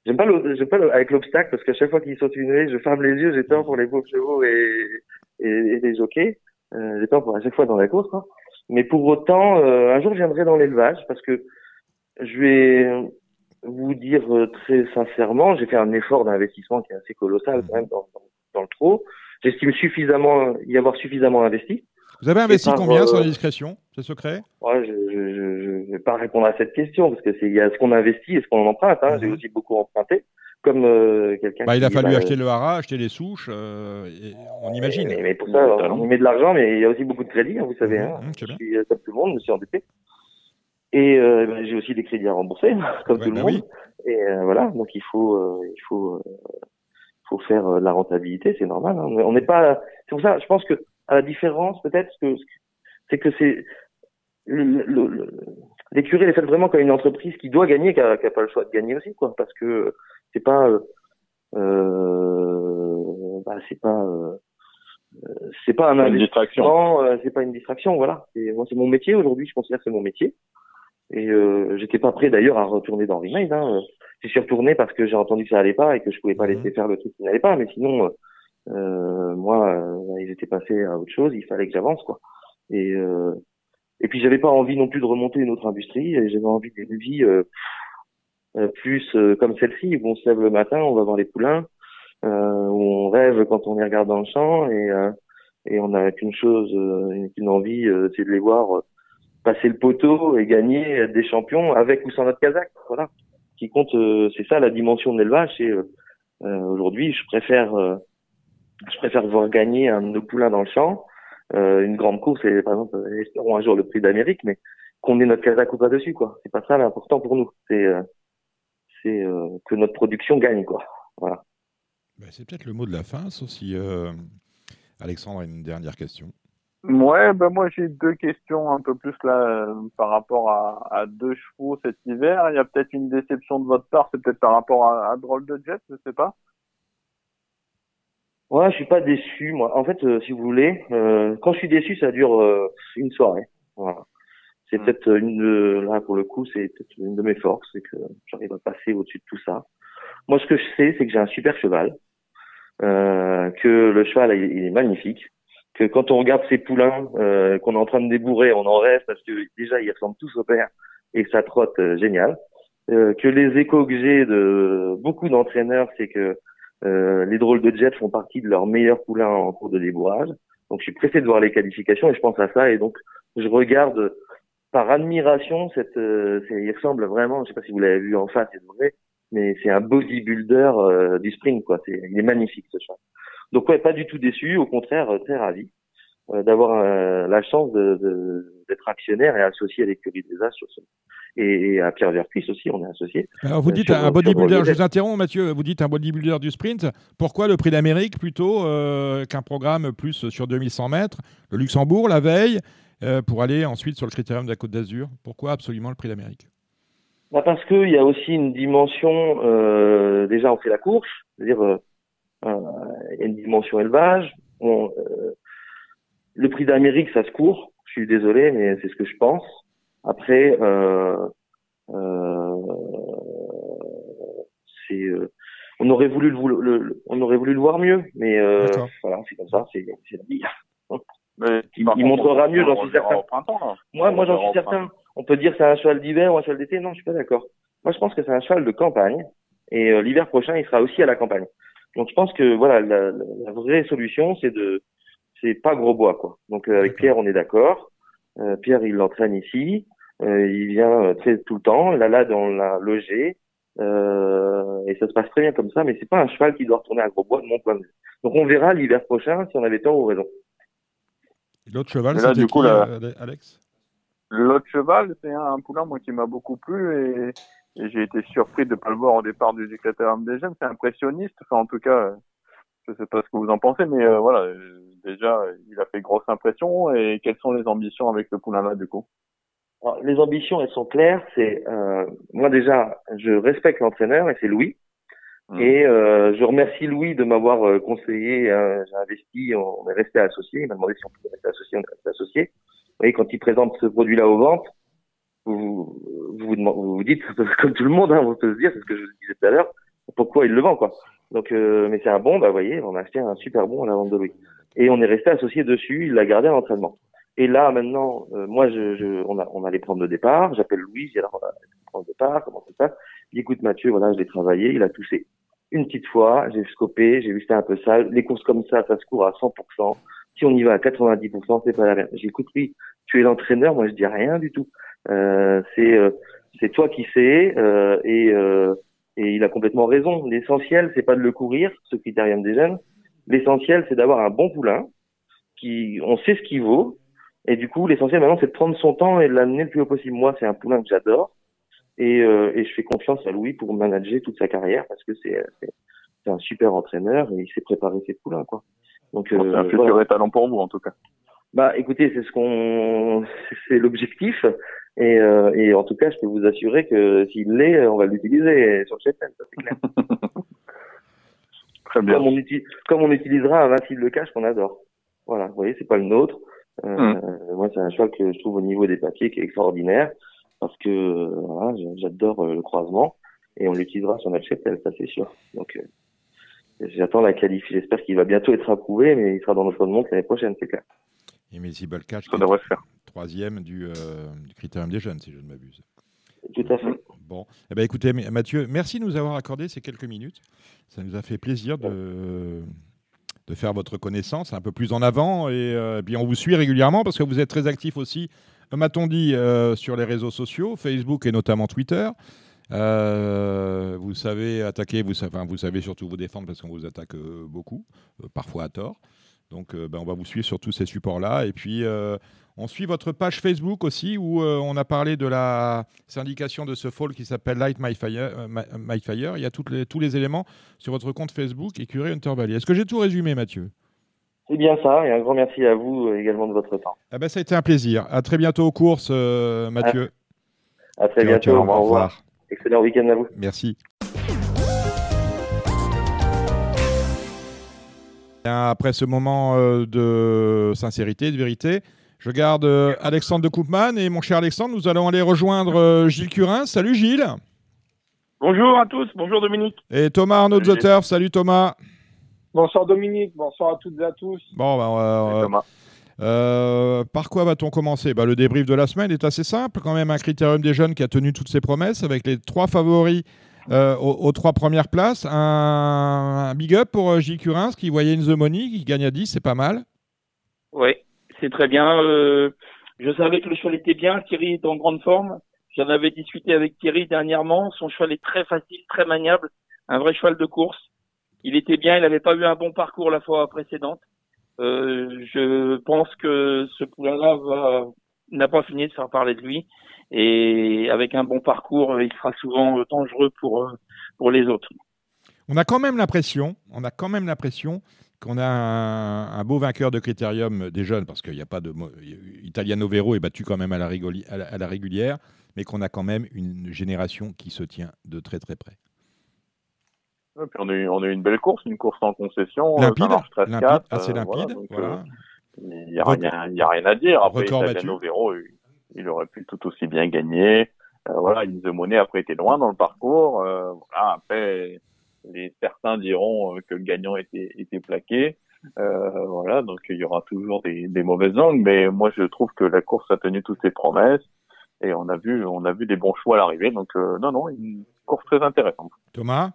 j'aime pas, le, pas avec l'obstacle parce qu'à chaque fois qu'il saute une haie, je ferme les yeux, j'ai peur pour les beaux chevaux et, et, et les jockeys. Euh, j'ai pour à chaque fois dans la course. Quoi. Mais pour autant, euh, un jour, je viendrai dans l'élevage parce que je vais vous dire euh, très sincèrement, j'ai fait un effort d'investissement qui est assez colossal quand même dans, dans, dans le trot. J'estime suffisamment y avoir suffisamment investi. Vous avez investi combien sans discrétion C'est secret? Ouais, Je ne vais pas répondre à cette question parce que c'est il y a ce qu'on investit et ce qu'on emprunte. Hein. J'ai mhm. aussi beaucoup emprunté comme euh, quelqu'un. Bah, il a fallu bah, acheter le hara, acheter les souches, euh, on imagine. Mais, pour ça, on, met de l'argent, mais il y a aussi beaucoup de crédits, hein, vous savez. Mmh, hein. Mmh, je suis comme tout le monde, je me suis endetté. Et euh, bah, j'ai aussi des crédits à rembourser, [laughs] comme tout le bah monde. Et voilà, donc il faut, il faut, faut faire euh, la rentabilité, c'est normal. Hein. On n'est pas. C'est pour ça, je pense que à la différence peut-être, c'est que c'est l'écurie est faite vraiment comme une entreprise qui doit gagner, qui n'a pas le choix de gagner aussi, quoi, parce que c'est pas, euh, bah, c'est pas, euh, c'est pas un investissement, c'est pas une distraction, voilà. Moi, c'est mon métier aujourd'hui, je considère que c'est mon métier. Et euh, j'étais pas prêt d'ailleurs à retourner dans Remain. Hein. Je suis retourné parce que j'ai entendu que ça allait pas et que je pouvais pas mhm. laisser faire le truc qui n'allait pas. Mais sinon, euh, moi, euh, ils étaient passés à autre chose. Il fallait que j'avance, quoi. Et euh, et puis j'avais pas envie non plus de remonter une autre industrie. J'avais envie d'une vie euh, euh, plus comme celle-ci où on se lève le matin, on va voir les poulains, où on rêve quand on les regarde dans le champ et et on n'a qu'une chose, une envie, c'est de les voir passer le poteau et gagner, des champions avec ou sans notre Kazakh. Voilà. Qui compte, euh, c'est ça la dimension de l'élevage. Euh, euh, aujourd'hui, je préfère, je préfère voir gagner un de nos poulains dans le champ, une grande course et par exemple, espérons un jour le prix d'Amérique, mais qu'on ait notre Kazakh ou pas dessus, quoi. C'est pas ça l'important pour nous. C'est, c'est que notre production gagne, quoi. Voilà. Ben, c'est peut-être le mot de la fin, sauf si Alexandre a une dernière question. Ouais, ben moi j'ai deux questions un peu plus là euh, par rapport à, à, deux chevaux cet hiver. Il y a peut-être une déception de votre part, c'est peut-être par rapport à, à Drôle de Jet, je sais pas. Ouais, je suis pas déçu moi. En fait, euh, si vous voulez, euh, quand je suis déçu, ça dure une soirée. Voilà. C'est hmm. peut-être une de, là pour le coup, c'est peut-être une de mes forces, c'est que j'arrive à passer au-dessus de tout ça. Moi, ce que je sais, c'est que j'ai un super cheval, que le cheval il est magnifique que quand on regarde ces poulains euh, qu'on est en train de débourrer, on en reste parce que déjà ils ressemblent tous au père et ça trotte euh, génial. Euh, que les échos que j'ai de beaucoup d'entraîneurs, c'est que euh, les drôles de jet font partie de leurs meilleurs poulains en cours de débourrage. Donc je suis pressé de voir les qualifications et je pense à ça et donc je regarde par admiration cette. Euh, il ressemble vraiment, je sais pas si vous l'avez vu en face, mais c'est un bodybuilder du sprint quoi. C'est, il est magnifique ce chat. Donc ouais, pas du tout déçu, au contraire euh, très ravi euh, d'avoir euh, la chance d'être de, actionnaire et associé à l'écurie des As sur ce et, à Pierre Vercuis aussi, on est associé. Alors vous dites un bodybuilder, je vous interromps Mathieu, vous dites un bodybuilder du sprint, pourquoi le prix d'Amérique plutôt qu'un programme plus sur 2100 mètres? Le Luxembourg la veille pour aller ensuite sur le critérium de la Côte d'Azur Pourquoi absolument le prix d'Amérique? Bah Parce qu'il y a aussi une dimension, déjà on fait la course, c'est-à-dire euh, il y a une dimension élevage. Euh, le prix d'Amérique, ça se court. Je suis désolé, mais c'est ce que je pense. Après, euh, c'est on aurait voulu le, on aurait voulu le voir mieux, mais voilà, c'est comme ça, c'est la vie. Il, montrera mieux, j'en suis certain. moi, moi, j'en suis certain. On peut dire c'est un cheval d'hiver ou un cheval d'été? Non, je suis pas d'accord. Moi, je pense que c'est un cheval de campagne. Et l'hiver prochain, il sera aussi à la campagne. Donc je pense que voilà la, la vraie solution c'est de c'est pas gros bois quoi. Donc euh, avec Pierre on est d'accord. Euh, Pierre il l'entraîne ici, euh, il vient euh, très tout le temps. Là là on l'a logé et ça se passe très bien comme ça. Mais c'est pas un cheval qui doit retourner à gros bois de mon point de vue. Donc on verra l'hiver prochain si on avait tort ou raison. L'autre cheval, c'est du coup, Alex? L'autre cheval, c'est un poulain moi qui m'a beaucoup plu et et j'ai été surpris de ne pas le voir au départ du Ducateur jeunes. C'est impressionniste. Enfin, en tout cas, je sais pas ce que vous en pensez, mais euh, voilà, déjà, il a fait grosse impression. Et quelles sont les ambitions avec le Poulain du coup? Les ambitions, elles sont claires. C'est euh, moi déjà, je respecte l'entraîneur et c'est Louis. Mmh. Et euh, je remercie Louis de m'avoir euh, conseillé. Hein, j'ai investi, on est resté associé. Il m'a demandé si on pouvait rester associé, on est resté associé. Vous voyez, quand il présente ce produit-là aux ventes, vous vous, vous, vous dites, [laughs] comme tout le monde, hein, on peut se dire, c'est ce que je disais tout à l'heure, pourquoi il le vend, quoi. Donc, euh, mais c'est un bon, bah, vous voyez, on a acheté un super bon à la vente de Louis. Et on est resté associé dessus, il l'a gardé à l'entraînement. Et là, maintenant, euh, moi, je, je, on, a, on allait prendre le départ, j'appelle Louis, j'ai alors, on va prendre le départ, comment ça se passe? Il écoute, Mathieu, voilà, je l'ai travaillé, il a touché une petite fois, j'ai scopé, j'ai vu c'était un peu sale. Les courses comme ça, ça se court à 100%. Si on y va à 90%, c'est pas la même. J'écoute, lui, tu es l'entraîneur, moi je dis rien du tout. Euh, c'est euh, toi qui sais euh, et et il a complètement raison. L'essentiel, c'est pas de le courir, ce critérium des jeunes. L'essentiel, c'est d'avoir un bon poulain qui, on sait ce qu'il vaut. Et du coup, l'essentiel maintenant, c'est de prendre son temps et de l'amener le plus haut possible. Moi, c'est un poulain que j'adore. Et, euh, et je fais confiance à Louis pour manager toute sa carrière parce que c'est un super entraîneur et il s'est préparé ses poulains, quoi. Donc, c'est un futur étalon pour vous, en tout cas. Bah, écoutez, c'est ce qu'on, [laughs] c'est l'objectif. Et, euh, et, en tout cas, je peux vous assurer que s'il l'est, on va l'utiliser sur le chef ça c'est clair. [laughs] Très bien. Comme on, comme on utilisera un Vincile cache qu'on adore. Voilà, vous voyez, c'est pas le nôtre. Euh, hmm. Moi, c'est un choix que je trouve au niveau des papiers qui est extraordinaire parce que voilà, j'adore euh, le croisement et on l'utilisera sur notre cheptel, ça c'est sûr. Donc, euh, j'attends la qualif. J'espère qu'il va bientôt être approuvé, mais il sera dans notre monde l'année prochaine, c'est clair. Invisible Catch, ça devrait se faire. Troisième du, euh, du critérium des jeunes, si je ne m'abuse. Tout à fait. Bon, eh ben, écoutez, Mathieu, merci de nous avoir accordé ces quelques minutes. Ça nous a fait plaisir de, de faire votre connaissance un peu plus en avant. Et, euh, puis on vous suit régulièrement parce que vous êtes très actif aussi, m'a-t-on dit, euh, sur les réseaux sociaux, Facebook et notamment Twitter. vous savez attaquer, vous savez, surtout vous défendre parce qu'on vous attaque beaucoup, parfois à tort. Donc, euh, ben, on va vous suivre sur tous ces supports-là. Et puis, euh, on suit votre page Facebook aussi, où euh, on a parlé de la syndication de ce fall qui s'appelle Light My Fire. Il y a tous les éléments sur votre compte Facebook, Écurie Hunter Valley. Est-ce que j'ai tout résumé, Mathieu? C'est bien ça, et un grand merci à vous également de votre temps. Ah ben, ça a été un plaisir. À très bientôt aux courses, Mathieu. À, très bientôt. au revoir. Excellent week-end à vous. Merci. Après ce moment euh, de sincérité, de vérité, je garde euh, Alexandre de Koopman et mon cher Alexandre, nous allons aller rejoindre euh, Gilles Curin. Salut Gilles. Bonjour à tous, bonjour Dominique. Et Thomas Arnaud Zotter, salut Thomas. Bonsoir Dominique, bonsoir à toutes et à tous. Bon, ben, par quoi va-t-on commencer? Bah, Le débrief de la semaine est assez simple, quand même un critérium des jeunes qui a tenu toutes ses promesses avec les trois favoris euh, aux, trois premières places. Un, big up pour euh, Gilles Curins qui voyait une The Money, qui gagne à 10, c'est pas mal. Oui, c'est très bien. Euh, je savais que le cheval était bien. Thierry est en grande forme. J'en avais discuté avec Thierry dernièrement. Son cheval est très facile, très maniable. Un vrai cheval de course. Il était bien. Il n'avait pas eu un bon parcours la fois précédente. je pense que ce poulain-là n'a pas fini de faire parler de lui et avec un bon parcours, il sera souvent euh, dangereux pour, euh, pour les autres. On a quand même l'impression, on a quand même l'impression qu'on a un, beau vainqueur de critérium des jeunes, parce qu'il n'y a pas de. Italiano Vero est battu quand même à la, à la, régulière, mais qu'on a quand même une génération qui se tient de très très près. On, a eu, on a une belle course, une course en concession. Euh, limpide, limpide assez limpide. il n'y a, a, rien à dire. Après, Italiano Vero, il aurait pu tout aussi bien gagner. Euh, voilà, The Money après était loin dans le parcours. Euh, voilà, après, les certains diront euh, que le gagnant était, était plaqué. Euh, voilà, donc il y aura toujours des, des mauvaises langues, mais moi je trouve que la course a tenu toutes ses promesses et on a vu, on a vu des bons choix à l'arrivée. Donc euh, non, non, une course très intéressante. Thomas?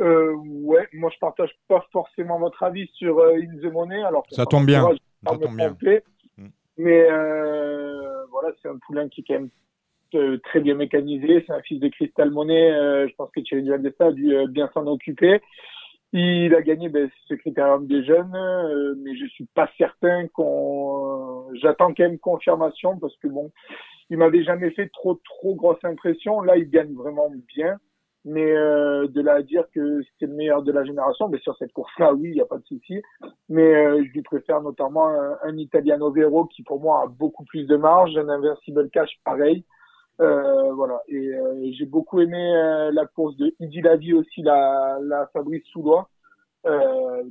Euh, ouais, moi je partage pas forcément votre avis sur In the Money. Alors ça tombe bien. Ça tombe bien. Mais euh, voilà, c'est un poulain qui est quand même euh, très bien mécanisé. C'est un fils de Cristal Monet. Euh, je pense que Thierry Duvaldesta a dû bien s'en occuper. Il a gagné ben, ce critérium des jeunes, mais je suis pas certain qu'on. J'attends quand même confirmation parce que bon, il m'avait jamais fait trop trop grosse impression. Là, il gagne vraiment bien. Mais euh, de là à dire que c'est le meilleur de la génération, mais sur cette course-là, oui, il n'y a pas de souci. Mais euh, je lui préfère notamment un, un, Italiano Vero qui pour moi a beaucoup plus de marge, un Inversible Cash pareil. Euh, voilà. Et euh, j'ai beaucoup aimé euh, la course de Idi Lavi aussi, la, la Fabrice Soulois,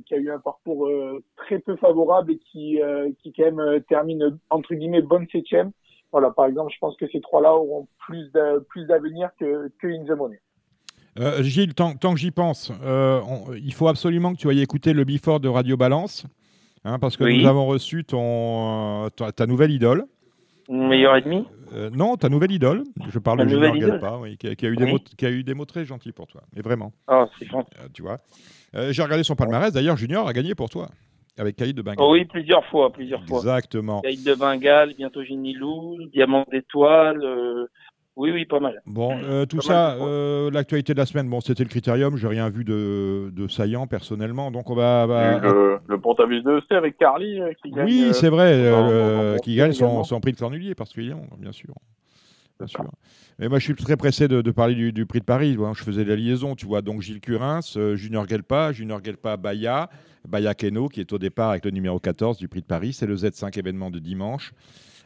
qui a eu un parcours très peu favorable et qui, qui quand même termine entre guillemets bonne septième. Voilà, par exemple, je pense que ces trois-là auront plus plus d'avenir que, que In the Money. Euh, Gilles, tant, que j'y pense, euh, il faut absolument que tu ailles écouter le Before de Radio Balance, hein, parce que nous avons reçu ton, euh, ta, nouvelle idole. Meilleur ennemi? Non, ta nouvelle idole. Je parle de Junior Galpa, qui, a, eu des mots, qui a eu des mots très gentils pour toi. Mais vraiment. Oh, c'est gentil. tu vois. J'ai regardé son palmarès. D'ailleurs, Junior a gagné pour toi. Avec Caïd de Bengale. Oh oui, plusieurs fois, plusieurs fois. Exactement. Caïd de Bengale, bientôt Lou, Diamant d'étoile, oui, oui, pas mal. Bon, euh, tout ça, euh, l'actualité de la semaine, bon, c'était le critérium. J'ai rien vu de, de, saillant personnellement, donc on va. Le, le Pontabus de C avec Carly euh, qui gagne. Oui, c'est vrai, qui gagne son, son, prix de cornulier particulièrement, bien sûr. Bien sûr. Mais moi, je suis très pressé de, parler du, prix de Paris. Je faisais la liaison, tu vois. Donc, Gilles Curins, euh, Junior Gelpa, Junior Gelpa Baya, Baya Keno, qui est au départ avec le numéro 14 du prix de Paris. C'est le Z5 événement de dimanche.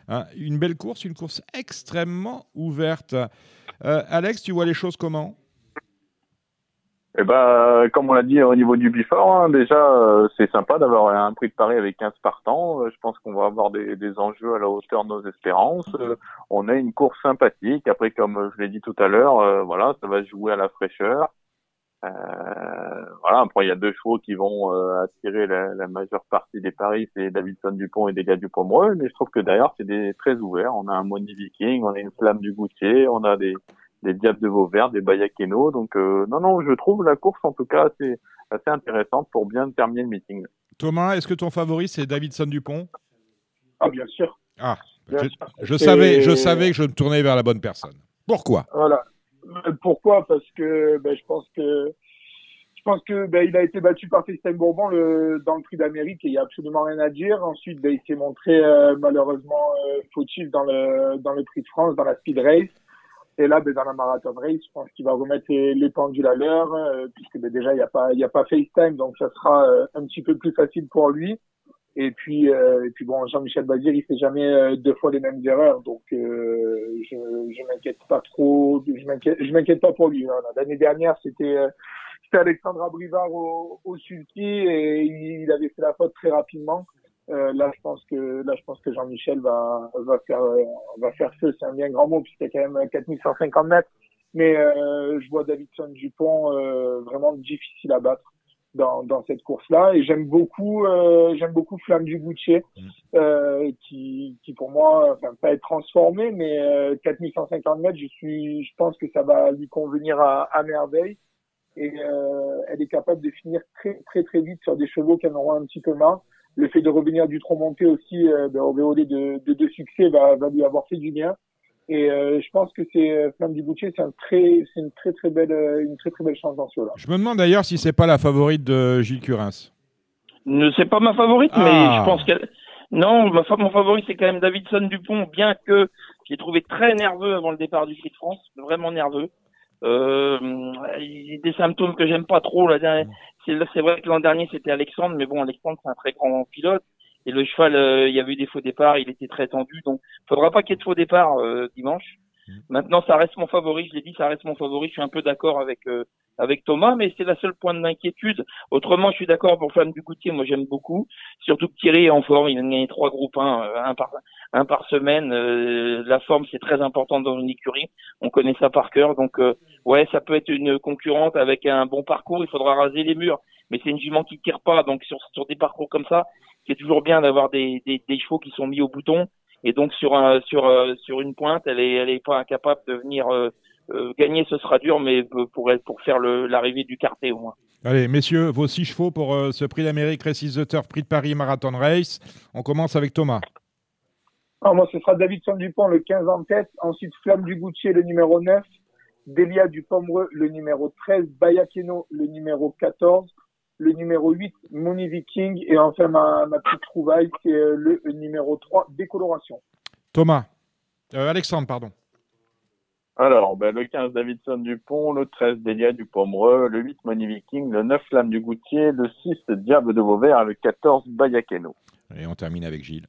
Hein, une belle course, une course extrêmement ouverte. Euh, Alex, tu vois les choses comment? Eh ben, comme on l'a dit au niveau du Bifort, hein, déjà, euh, c'est sympa d'avoir un prix de Paris avec 15 partants. Euh, je pense qu'on va avoir des, enjeux à la hauteur de nos espérances. On a une course sympathique. Après, comme je l'ai dit tout à l'heure, voilà, ça va jouer à la fraîcheur. Voilà. Après, il y a deux chevaux qui vont attirer la, la, majeure partie des paris, c'est Davidson Dupont et des gars du Pomereux. Mais je trouve que derrière, c'est des très ouverts. On a un Money Viking, on a une Flamme du Goutier, on a des des Diables de Vauvert, des Bayakeno. Donc euh, non, non, je trouve la course en tout cas assez, assez intéressante pour bien terminer le meeting. Thomas, est-ce que ton favori c'est Davidson Dupont? Ah bien sûr. Ah, je, savais, je savais que je me tournais vers la bonne personne. Pourquoi? Voilà. Euh, pourquoi? Parce que ben, je pense que je pense que ben, il a été battu par FaceTime Bourbon le, dans le Prix d'Amérique et il n'y a absolument rien à dire. Ensuite, ben, il s'est montré euh, malheureusement fautif dans le dans le Prix de France, dans la Speed Race. Et là, ben, dans la marathon race, je pense qu'il va remettre les, pendules à l'heure, euh, puisque ben, déjà, il n'y a, pas, y a pas FaceTime, donc ça sera euh, un petit peu plus facile pour lui. Et puis, euh, et puis bon, Jean-Michel Bazir, il fait jamais deux fois les mêmes erreurs, donc je je m'inquiète pas trop, je m'inquiète, je m'inquiète pas pour lui. L'année dernière, c'était c'était Alexandre Abrivard au, au sulky et il avait fait la faute très rapidement. Euh, là, je pense que là, je pense que Jean-Michel va va faire euh, va faire feu. C'est un bien grand mot puisqu'il y a quand même 4150 mètres. Mais euh, je vois Davidson Dupont euh, vraiment difficile à battre dans, dans cette course-là. Et j'aime beaucoup j'aime beaucoup Flamme du Goutier mm. qui qui pour moi enfin pas être transformé, mais 4150 mètres. Je suis je pense que ça va lui convenir à, à merveille. Et elle est capable de finir très très très vite sur des chevaux qui en auront un petit peu marre le fait de revenir du trop monté aussi euh, ben, au VOD de, de, de, succès va, va lui avoir fait du bien. Et euh, je pense que c'est euh, Flamme du Boutier, c'est un très, c'est une très très belle, euh, une très très belle chance dans ce là Je me demande d'ailleurs si c'est pas la favorite de Gilles Curins. Ne c'est pas ma favorite, mais ah. je pense qu'elle. Non, ma, mon favori c'est quand même Davidson Dupont, bien que j'ai trouvé très nerveux avant le départ du Prix de France, vraiment nerveux. Euh, il y a des symptômes que j'aime pas trop. Là, c'est vrai que l'an dernier c'était Alexandre, mais bon, Alexandre c'est un très grand pilote. Et le cheval, euh, il y avait eu des faux départs, il était très tendu, donc faudra pas qu'il y ait de faux départs euh, dimanche. Mm. Maintenant, ça reste mon favori, je l'ai dit, ça reste mon favori. Je suis un peu d'accord avec euh, avec Thomas, mais c'est la seule point d'inquiétude. Autrement, je suis d'accord pour Flamme du Goutier, moi j'aime beaucoup. Surtout que Thierry est en forme, il a gagné trois groupes 1, un par un par semaine. la forme, c'est très important dans une écurie. On connaît ça par cœur, donc ouais, ça peut être une concurrente avec un bon parcours. Il faudra raser les murs mais c'est une jument qui tire pas. Donc sur, sur des parcours comme ça, c'est toujours bien d'avoir des, des, des, chevaux qui sont mis au bouton. Et donc sur un, sur euh, sur une pointe, elle est elle est pas incapable de venir euh, euh, gagner. Ce sera dur, mais pour pour faire l'arrivée du quartet au moins. Allez, messieurs, vos six chevaux pour ce prix d'Amérique Races the Turf, prix de Paris Marathon Race. On commence avec Thomas. Alors moi, ce sera Davidson Dupont, le 15 en tête. Ensuite, Flamme du Goutier, le numéro 9. Delia du Pomereux, le numéro 13. Bayakeno, le numéro 14 le numéro 8, Money Viking, et enfin ma, ma petite trouvaille, c'est euh, le, numéro 3, Décoloration. Thomas, euh, Alexandre, pardon. Alors, ben, le 15, Davidson Dupont, le 13, Delia du Pomereux, le 8, Money Viking, le 9, Lame du Goutier, le 6, Diable de Vauvert, et le 14, Bayakeno. Et on termine avec Gilles.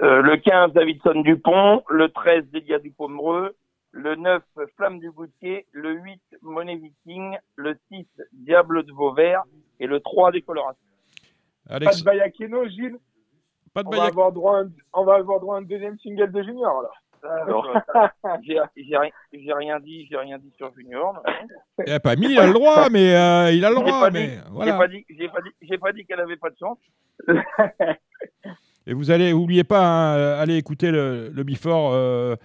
Euh, le 15, Davidson Dupont, le 13, Delia du Pomereux, le 9, Flamme du Goutier, le 8, Money Viking, le 6, Diable de Vauvert, et le 3 décoloration. Alex... Pas de Bayakeno, Gilles Pas de on, va avoir droit un... on va avoir droit à un deuxième single de Junior, là. [laughs] j'ai rien, rien dit, j'ai rien dit sur Junior. Il n'a pas mis, il a le droit, mais euh, il a le droit. Mais dit, voilà. J'ai pas dit, pas dit, pas dit qu'elle avait pas de chance. [laughs] Et vous allez, oubliez pas, hein, allez écouter le, le Before euh,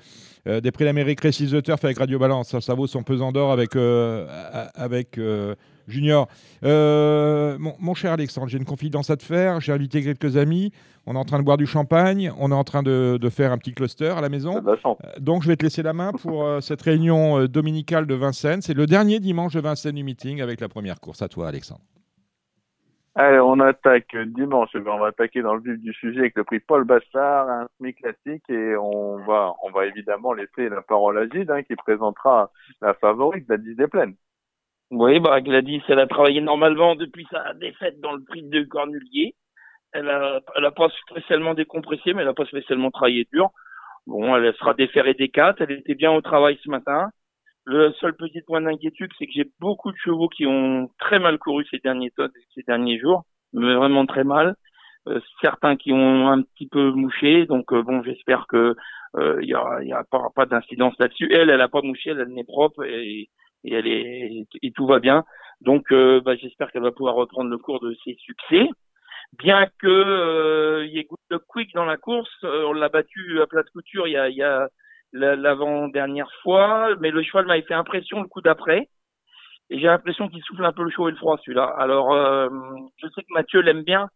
euh, des prix d'Amérique Récise the Turf avec Radio Balance. Ça, ça vaut son pesant d'or avec, euh, avec Junior. Euh, mon, cher Alexandre, j'ai une confidence à te faire. J'ai invité quelques amis. On est en train de boire du champagne. On est en train de, faire un petit cluster à la maison. Donc, je vais te laisser la main pour cette réunion dominicale de Vincennes. C'est le dernier dimanche de Vincennes du meeting avec la première course. À toi, Alexandre. Allez, on attaque dimanche. On va attaquer dans le vif du sujet avec le prix Paul Bachar, un SMI classique, et on va, on va évidemment laisser la parole à Gilles, hein, qui présentera la favorite, Gladys Desplaines. Oui, bah Gladys, elle a travaillé normalement depuis sa défaite dans le prix de Cornulier. Elle a, elle a pas spécialement décompressé, mais elle a pas spécialement travaillé dur. Bon, elle sera déférée des quatre. Elle était bien au travail ce matin. Le seul petit point d'inquiétude, c'est que j'ai beaucoup de chevaux qui ont très mal couru ces derniers ces derniers jours, mais vraiment très mal. Euh, certains qui ont un petit peu mouché, donc euh, bon, j'espère que euh, il aura, y pas, d'incidence là-dessus. Elle, elle a pas mouché, elle, elle est propre et, et elle est et tout va bien. Donc, bah, j'espère qu'elle va pouvoir reprendre le cours de ses succès. Bien que il y ait Good Quick dans la course, on l'a battu à plat de couture il y a, il y a l'avant-dernière fois, mais le cheval m'avait fait impression le coup d'après. Et j'ai l'impression qu'il souffle un peu le chaud et le froid celui-là. Alors, euh, je sais que Mathieu l'aime bien,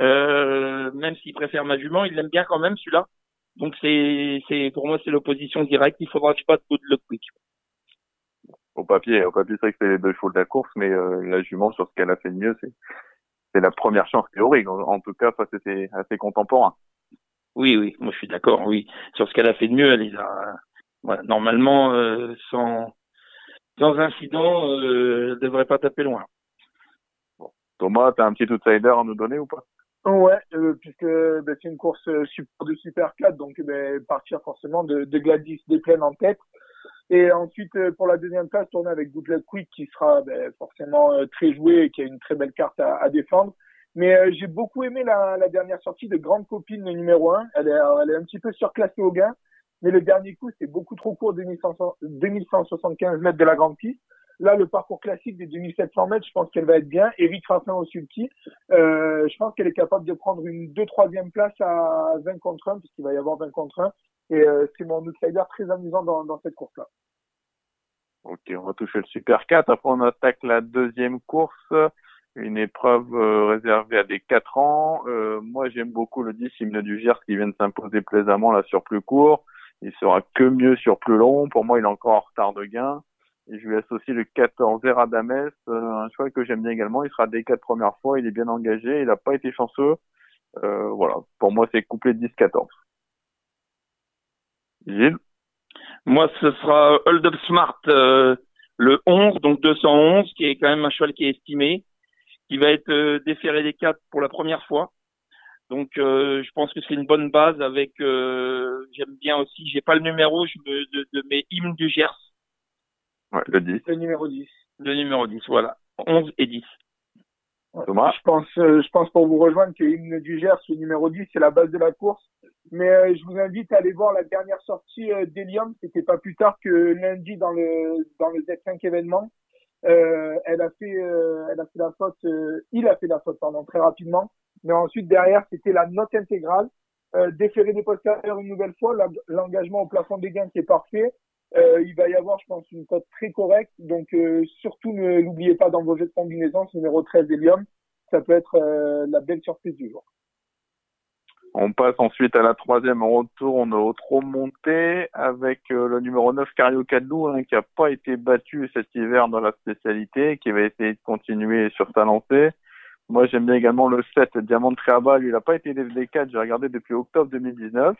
euh, même s'il préfère ma jument, il l'aime bien quand même celui-là. Donc c'est, c'est pour moi c'est l'opposition directe. Il faudra que je passe de le quick. Au papier, au papier c'est vrai que c'est les deux chevaux de la course, mais euh, la jument sur ce qu'elle a fait de mieux, c'est c'est la première chance théorique. En, en tout cas, ça c'était assez contemporain. Oui, oui, moi je suis d'accord, oui. Sur ce qu'elle a fait de mieux, elle a voilà, normalement euh, sans sans incident, euh, elle devrait pas taper loin. Bon. Thomas, t'as un petit outsider à nous donner ou pas? Ouais, euh, puisque ben, c'est une course euh, de Super 4, donc ben, partir forcément de, de Gladys des plaines en tête. Et ensuite, euh, pour la deuxième place, tourner avec Good Luck Quick, qui sera ben, forcément très joué et qui a une très belle carte à, à défendre. Mais euh, j'ai beaucoup aimé la, la, dernière sortie de Grande Copine numéro 1. Elle est, elle est un petit peu surclassée au gain. Mais le dernier coup, c'est beaucoup trop court, 2175 mètres de la grande piste. Là, le parcours classique des 2700 mètres, je pense qu'elle va être bien. Eric Raffin au sulky, euh, je pense qu'elle est capable de prendre une 2 3 place à 20 contre 1, puisqu'il va y avoir 20 contre 1. Et euh, c'est mon outsider très amusant dans, dans cette course-là. Ok, on va toucher le Super 4. Après, on attaque la deuxième course une épreuve euh, réservée à des 4 ans. Euh, moi, j'aime beaucoup le 10 Hymne du Gers qui vient de s'imposer plaisamment là sur plus court. Il sera que mieux sur plus long. Pour moi, il est encore en retard de gain. Et je lui associe le 14 Eradames, euh, un choix que j'aime bien également. Il sera des quatre premières fois. Il est bien engagé. Il n'a pas été chanceux. Euh, voilà. Pour moi, c'est couplé 10-14. Gilles? Moi, ce sera Hold Up Smart, le 11, donc 211, qui est quand même un cheval qui est estimé qui va être euh, déféré des quatre pour la première fois. Donc euh, je pense que c'est une bonne base avec euh, j'aime bien aussi, j'ai pas le numéro je me, de, de mes hymnes du Gers. Ouais, le 10. Le numéro 10. Le numéro 10, voilà. 11 et 10. Thomas. Je pense, je pense pour vous rejoindre que hymne du Gers, le numéro 10, c'est la base de la course. Mais je vous invite à aller voir la dernière sortie d'Elium. C'était pas plus tard que lundi dans le dans le Z5 événement. Euh, elle a fait, euh, elle a fait la faute, euh, il a fait la faute, pardon, très rapidement. Mais ensuite, derrière, c'était la note intégrale. Euh, déférer des postérieurs une nouvelle fois, l'engagement au plafond des gains qui est parfait. il va y avoir, je pense, une cote très correcte. Donc, surtout, ne l'oubliez pas dans vos jeux de combinaison, numéro 13 Helium. Ça peut être la belle surprise du jour. On passe ensuite à la troisième, on retourne au trop monté avec euh, le numéro 9 Cario Cadlou hein, qui n'a pas été battu cet hiver dans la spécialité, qui va essayer de continuer sur sa lancée. Moi j'aime bien également le 7 Diamant Triaba, lui il n'a pas été des 4 j'ai regardé depuis octobre 2019.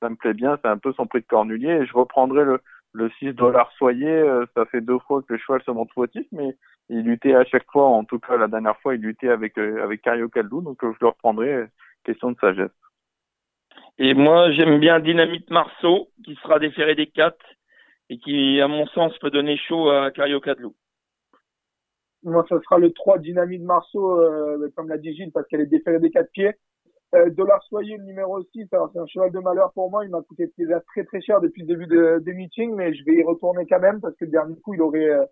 Ça me plaît bien, c'est un peu son prix de cornulier et je reprendrai le, le 6 dollars soyer, euh, ça fait deux fois que le cheval se montre fautif, mais il luttait à chaque fois, en tout cas la dernière fois, il luttait avec euh, avec Cario donc je le reprendrai question de sagesse. Et moi, j'aime bien Dynamite Marceau, qui sera déféré des 4 et qui, à mon sens, peut donner chaud à Cario Cadlou. Moi, ce sera le 3 Dynamite Marceau, euh, comme l'a dit Gilles, parce qu'elle est déférée des 4 pieds. Euh, Dollar Soyer, le numéro 6, alors c'est un cheval de malheur pour moi. Il m'a coûté très très cher depuis le début de, des meetings, mais je vais y retourner quand même parce que le dernier coup, il aurait, euh,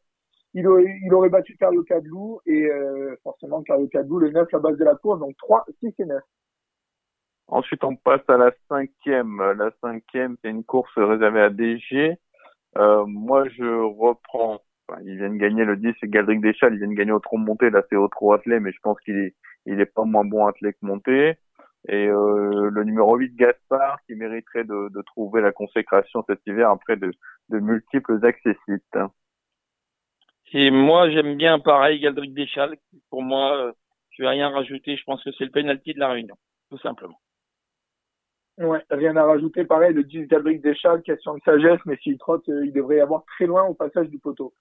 il aurait, battu Cario Cadlou et euh, forcément Cario Cadlou, le 9, la base de la course, donc 3, 6 et 9. Ensuite, on passe à la cinquième. La cinquième, c'est une course réservée à DG. Euh, moi, je reprends. Enfin, ils viennent gagner le 10, c'est Galdric Deschal. Ils viennent gagner au trop monté. Là, c'est au trop attelé, mais je pense qu'il est, il est pas moins bon attelé que monté. Et euh, le numéro 8, Gaspard, qui mériterait de, de, trouver la consécration cet hiver après de, de multiples accessites. Et moi, j'aime bien pareil Galdric Deschal. Pour moi, Je vais rien rajouter. Je pense que c'est le penalty de la Réunion, tout simplement. Ouais, rien à rajouter. Pareil, le 10 Gabriel Deschamps, question de sagesse, mais s'il trotte, euh, il devrait y avoir très loin au passage du poteau.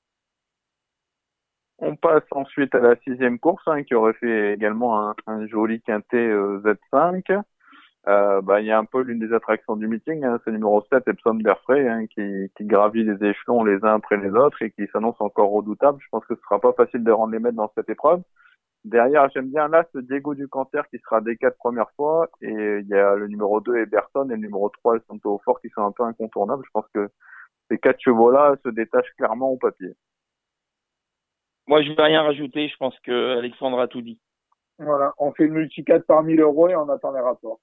On passe ensuite à la sixième course, hein, qui aurait fait également un, un joli quintet euh, Z5. Euh, bah, il y a un peu l'une des attractions du meeting, hein, c'est numéro 7, Epsom Berfrey, hein, qui, qui gravit les échelons les uns après les autres et qui s'annonce encore redoutable. Je pense que ce sera pas facile de rendre les maîtres dans cette épreuve. Derrière, j'aime bien là ce Diego du Cancer qui sera des quatre premières fois et il y a le numéro 2 Eberton et le numéro 3 Santo Fort qui sont un peu incontournables. Je pense que ces quatre chevaux-là se détachent clairement au papier. Moi, je vais rien rajouter. Je pense que Alexandre a tout dit. Voilà, on fait le multi-4 par 1000 euros et on attend les rapports.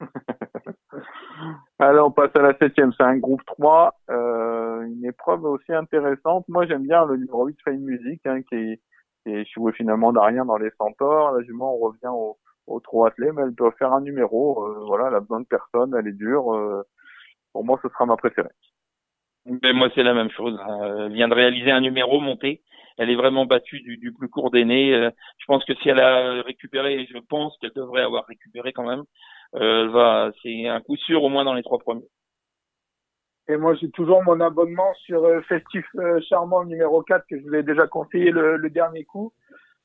[laughs] Alors, on passe à la septième. C'est un groupe 3. Euh, une épreuve aussi intéressante. Moi, j'aime bien le numéro 8 Fame Music, hein, qui est, qui est joué finalement d'Arien dans les centaures. Là, jument, on revient au, au trop attelé, mais elle doit faire un numéro. Euh, voilà, elle a besoin de personne. Elle est dure. Euh, pour moi, ce sera ma préférée. Mais moi, c'est la même chose. hein. Elle vient de réaliser un numéro monté. Elle est vraiment battue du, du plus court nez. Euh, Je pense que si elle a récupéré, je pense qu'elle devrait avoir récupéré quand même, euh, elle va, c'est un coup sûr au moins dans les trois premiers. Et moi, j'ai toujours mon abonnement sur euh, Festif euh, Charmant numéro 4 que je vous ai déjà conseillé le, le dernier coup.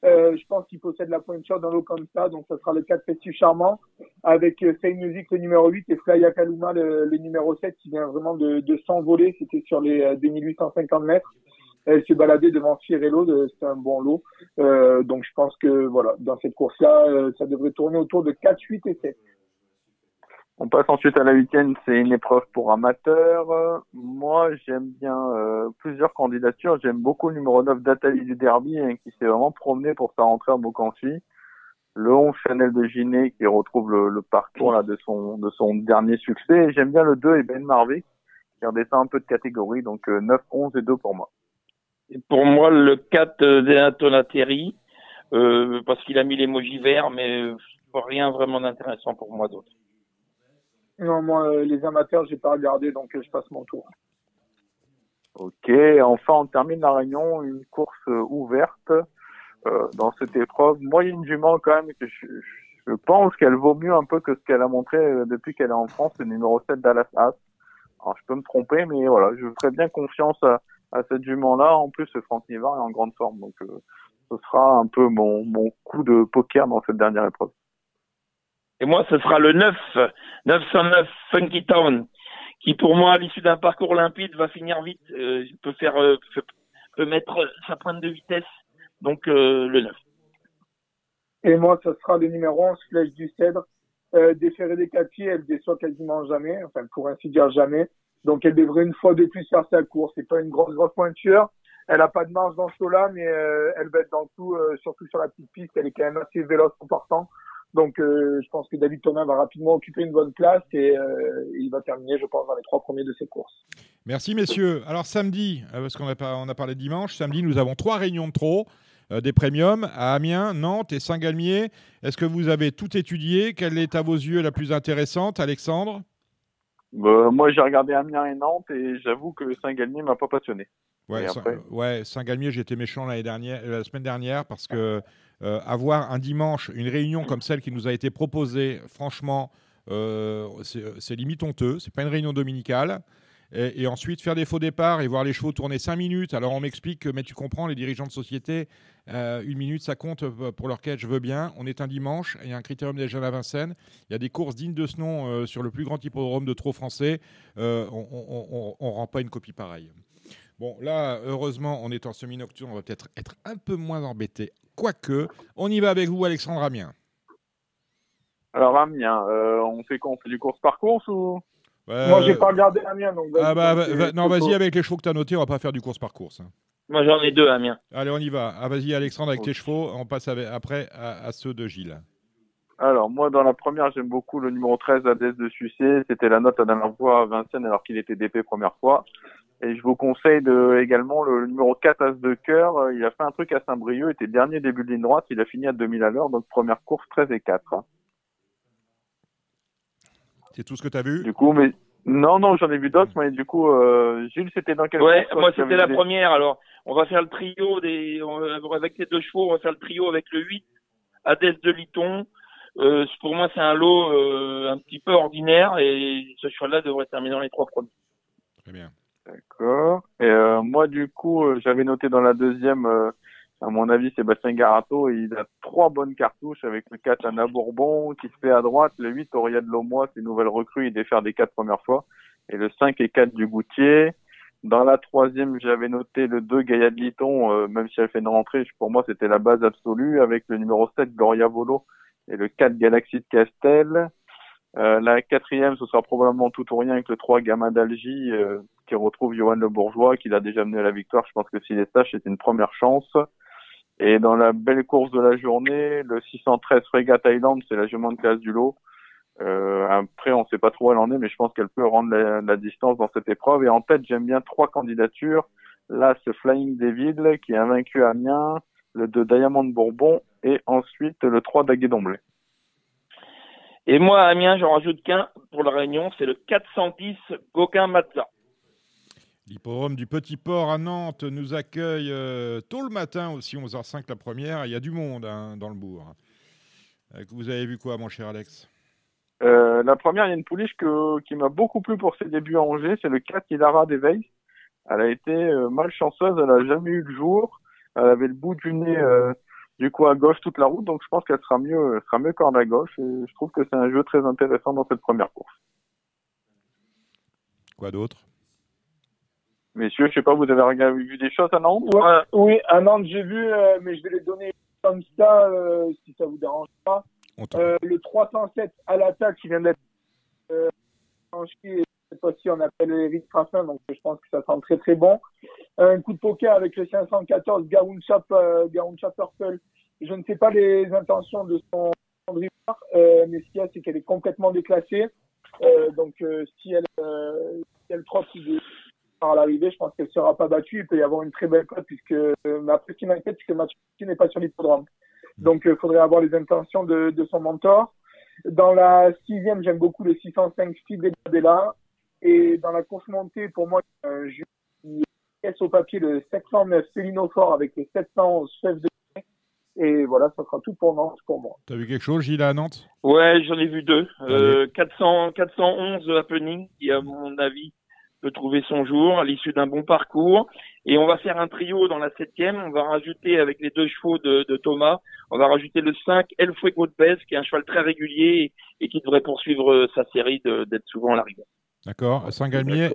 Euh, je pense qu'il possède la pointure dans l'eau comme ça, donc ça sera le 4 Festif Charmant avec euh, Fame Music le numéro 8 et Flya Kaluma le, le numéro 7 qui vient vraiment de, de s'envoler. C'était sur les euh, 2850 mètres. Elle s'est baladée devant Fiorello, de- c'était un bon lot. Euh, donc je pense que voilà, dans cette course-là, ça devrait tourner autour de 4, 8 et 7. On passe ensuite à la huitième, c'est une épreuve pour amateurs. Euh, Moi, j'aime bien euh, plusieurs candidatures. J'aime beaucoup le numéro 9 d'Atali du Derby, hein, qui s'est vraiment promené pour sa rentrée à Mokanchi. Le 11 Chanel de Giné, qui retrouve le, parcours de, son, de son dernier succès. J'aime bien le 2 et Ben Marvick, qui redescend un peu de catégorie. Donc euh, 9, 11 et 2 pour moi. Et pour moi, le 4 euh, d'Antonateri, euh, parce qu'il a mis l'emoji vert, mais euh, rien vraiment d'intéressant pour moi d'autre. Non, moi, euh, les amateurs, j'ai pas regardé, donc euh, je passe mon tour. Ok, enfin on termine la réunion, une course euh, ouverte euh, dans cette épreuve. Moi, il y a une jument quand même que je, je pense qu'elle vaut mieux un peu que ce qu'elle a montré depuis qu'elle est en France, le numéro 7 Dallas As. Alors je peux me tromper, mais voilà, je ferai bien confiance à, à cette jument-là. En plus, Franck Nivard est en grande forme, donc euh, ce sera un peu mon, mon coup de poker dans cette dernière épreuve. Et moi, ce sera le 9, 909 Funky Town, qui pour moi, à l'issue d'un parcours limpide, va finir vite, euh, peut faire, euh, peut, mettre sa pointe de vitesse. Donc euh, le 9. Et moi, ce sera le numéro 11, Flèche du Cèdre. Euh, déférée des quatre elle déçoit quasiment jamais, enfin pour ainsi dire jamais. Donc elle devrait une fois de plus faire sa course. C'est pas une grosse grosse pointure. Elle a pas de marge dans ce lot-là, mais euh, elle va être dans tout, euh, surtout sur la petite piste. Elle est quand même assez véloce en partant. Donc euh, je pense que David Thomas va rapidement occuper une bonne place et euh, il va terminer, je pense, dans les trois premiers de ses courses. Merci messieurs. Alors samedi, euh, parce qu'on a, on a parlé de dimanche, samedi nous avons trois réunions de trop, euh, des premiums à Amiens, Nantes et Saint-Galmier. Est-ce que vous avez tout étudié? Quelle est à vos yeux la plus intéressante, Alexandre? Euh, moi, j'ai regardé Amiens et Nantes et j'avoue que Saint-Galmier m'a pas passionné. Ouais, Saint-Galmier, j'étais méchant l'année dernière, la semaine dernière parce que euh, avoir un dimanche une réunion comme celle qui nous a été proposée, franchement, euh, c'est c'est limite honteux. C'est pas une réunion dominicale. Et, et ensuite faire des faux départs et voir les chevaux tourner 5 minutes. Alors on m'explique que, mais tu comprends, les dirigeants de société, euh, une minute ça compte euh, pour leur quête, je veux bien. On est un dimanche, il y a un critérium déjà à Vincennes. Il y a des courses dignes de ce nom euh, sur le plus grand hippodrome de trop français. Euh, on ne rend pas une copie pareille. Bon, là, heureusement, on est en semi-nocturne, on va peut-être être un peu moins embêté. Quoique, on y va avec vous, Alexandre Amien. Alors Amiens, euh, on fait quoi? On fait du course par course ou? Moi, j'ai pas regardé la mienne, donc. Ah bah, va- non, vas-y avec les chevaux que tu as notés, on va pas faire du course par course. hein. Moi, j'en ai deux, Amiens. Allez, on y va. Ah, vas-y, Alexandre, avec tes chevaux, on passe avec- après à, à ceux de Gilles. Alors, moi, dans la première, j'aime beaucoup le numéro 13, Adès de Sucé. C'était la note à dernière fois à Vincennes alors qu'il était DP première fois. Et je vous conseille de, également le numéro 4, As de cœur. Il a fait un truc à Saint-Brieuc, était dernier début de ligne droite. Il a fini à 2000 à l'heure, donc première course 13 et 4. hein. C'est tout ce que tu as vu? Du coup, mais, non, non, j'en ai vu d'autres, mais du coup, euh, Gilles, c'était dans quel Ouais, course, moi c'était la première. Alors, on va faire le trio des, on va- avec les deux chevaux, on va faire le trio avec le 8, Hadès de Liton. Euh, pour moi, c'est un lot euh, un petit peu ordinaire et ce cheval-là devrait terminer dans les trois premiers. Très bien. D'accord. Et euh, moi, du coup, euh, j'avais noté dans la deuxième, euh, à mon avis, Sébastien Garato, il a trois bonnes cartouches avec le 4 Anna Bourbon qui se fait à droite, le 8 Auria de Lomois, c'est une nouvelle recrue, il défère des quatre premières fois, et le 5 et 4 du Goutier. Dans la troisième, j'avais noté le 2 Gaïa de Liton, euh, même si elle fait une rentrée, pour moi, c'était la base absolue, avec le numéro 7 Gloria Volo et le 4 Galaxy de Castel. Euh, la quatrième, ce sera probablement tout ou rien avec le 3 Gamma d'Algie, euh, qui retrouve Johan Le Bourgeois, qui l'a déjà mené à la victoire. Je pense que s'il est sage, c'est une première chance. Et dans la belle course de la journée, le 613 Frega Thailand, c'est la jument de classe du lot. Euh, après, on sait pas trop où elle en est, mais je pense qu'elle peut rendre la, distance dans cette épreuve. Et en tête, j'aime bien trois candidatures. Là, ce Flying David, qui a vaincu Amiens, le 2 Diamond Bourbon, et ensuite le 3 d'Aguet-Domblé. Et moi, à Amiens, j'en rajoute qu'un pour la Réunion, c'est le 410 Gauquin Matza. L'hipporome du Petit Port à Nantes nous accueille euh, tôt le matin aussi, 11h05 la première. Il y a du monde hein, dans le bourg. Euh, vous avez vu quoi, mon cher Alex? Euh, La première, il y a une pouliche que, qui m'a beaucoup plu pour ses débuts à Angers. C'est le 4 Ilara d'Éveil. Elle a été malchanceuse, elle n'a jamais eu le jour. Elle avait le bout du nez du coup à gauche toute la route, donc je pense qu'elle sera mieux, sera mieux corde à gauche. Et je trouve que c'est un jeu très intéressant dans cette première course. Quoi d'autre? Messieurs, je sais pas, vous avez vu des choses à Nantes? Ouais, Oui, à Nantes, j'ai vu, euh, mais je vais les donner comme ça, euh, si ça vous dérange pas. Euh, le 307 à l'attaque qui vient d'être euh, cette fois-ci on appelle Eric Traffin, donc je pense que ça sent très très bon. Un coup de poker avec le 514 Gaoun Chap, euh, Purple. Je ne sais pas les intentions de son driver, euh, mais ce qu'il y a, c'est qu'elle est complètement déclassée. Euh, donc euh, si elle, euh, si elle trotte à l'arrivée, je pense qu'elle ne sera pas battue. Il peut y avoir une très belle cote, puisque euh, après, ce qui m'inquiète, c'est que Mathieu n'est pas sur l'hippodrome. Donc, il euh, faudrait avoir les intentions de, de, son mentor. Dans la sixième, j'aime beaucoup le 605 Fidel-Bella. Et dans la course montée, pour moi, euh, je caisse au papier le 709 Célino Fort avec le 711 chef de et voilà, ça sera tout pour Nantes pour moi. T'as vu quelque chose, Gilles, à Nantes? Ouais, j'en ai vu deux. Euh, 400, 411 Happening, qui à mon avis peut trouver son jour à l'issue d'un bon parcours. Et on va faire un trio dans la septième. On va rajouter avec les deux chevaux de, de Thomas, on va rajouter le 5 El Fuego de Pez, qui est un cheval très régulier et, et qui devrait poursuivre sa série d'être souvent à l'arrivée. D'accord. Saint-Galmier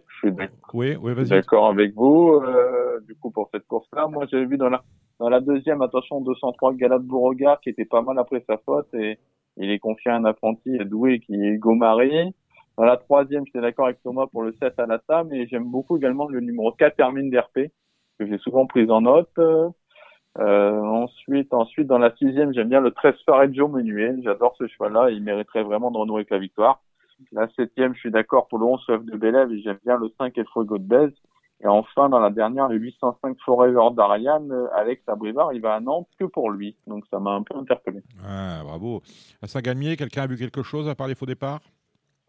Oui, oui vas-y. D'accord avec vous. Euh, du coup, pour cette course-là, moi, j'avais vu dans la, dans la deuxième, attention, 203 Galade Beauregard, qui était pas mal après sa faute et il est confié à un apprenti doué qui est Hugo Marie. Dans la troisième, j'étais d'accord avec Thomas pour le 7 à la et j'aime beaucoup également le numéro 4 Hermine d'RP, que j'ai souvent pris en note. Euh, ensuite, ensuite, dans la sixième, j'aime bien le 13 Fareggio Menuel. J'adore ce cheval-là. Il mériterait vraiment de renouer avec la victoire. La septième, je suis d'accord pour le 11 Soif de Bélève et j'aime bien le 5 El Fuego de Bez. Et enfin, dans la dernière, le 805 Forever d'Ariane, Alex Abrivard, il va à Nantes que pour lui. Donc ça m'a un peu interpellé. Ah, bravo. À Saint-Galmier, quelqu'un a vu quelque chose à part les faux départs?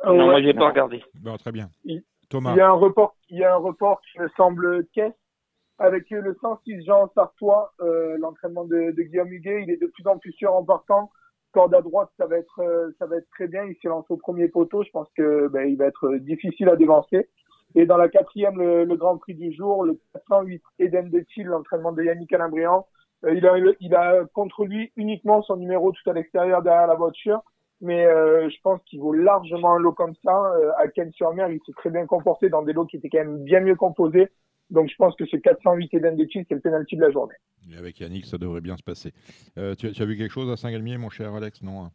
Non, ouais, moi, j'ai pas regardé. Bon, très bien. Il, Thomas. Il y a un report, il y a un report qui me semble caisse avec le 106 Jean Sartois, euh, l'entraînement de, de, Guillaume Huguet. Il est de plus en plus sûr en partant. Corde à droite, ça va être, euh, ça va être très bien. Il s'est lancé au premier poteau. Je pense que ben, il va être difficile à dévancer. Et dans la quatrième, le, le Grand Prix du jour, le 408 Eden de Thiel, l'entraînement de Yannick. Euh, il, a, il a contre lui uniquement son numéro tout à l'extérieur derrière la voiture mais euh, je pense qu'il vaut largement un lot comme ça. Euh, à Cannes-sur-Mer, il s'est très bien comporté dans des lots qui étaient quand même bien mieux composés. Donc je pense que ce 408 Eden de Chill, c'est le pénalty de la journée. Et avec Yannick, ça devrait bien se passer. Euh, tu, tu, as vu quelque chose à Saint-Galmier, mon cher Alex? Non hein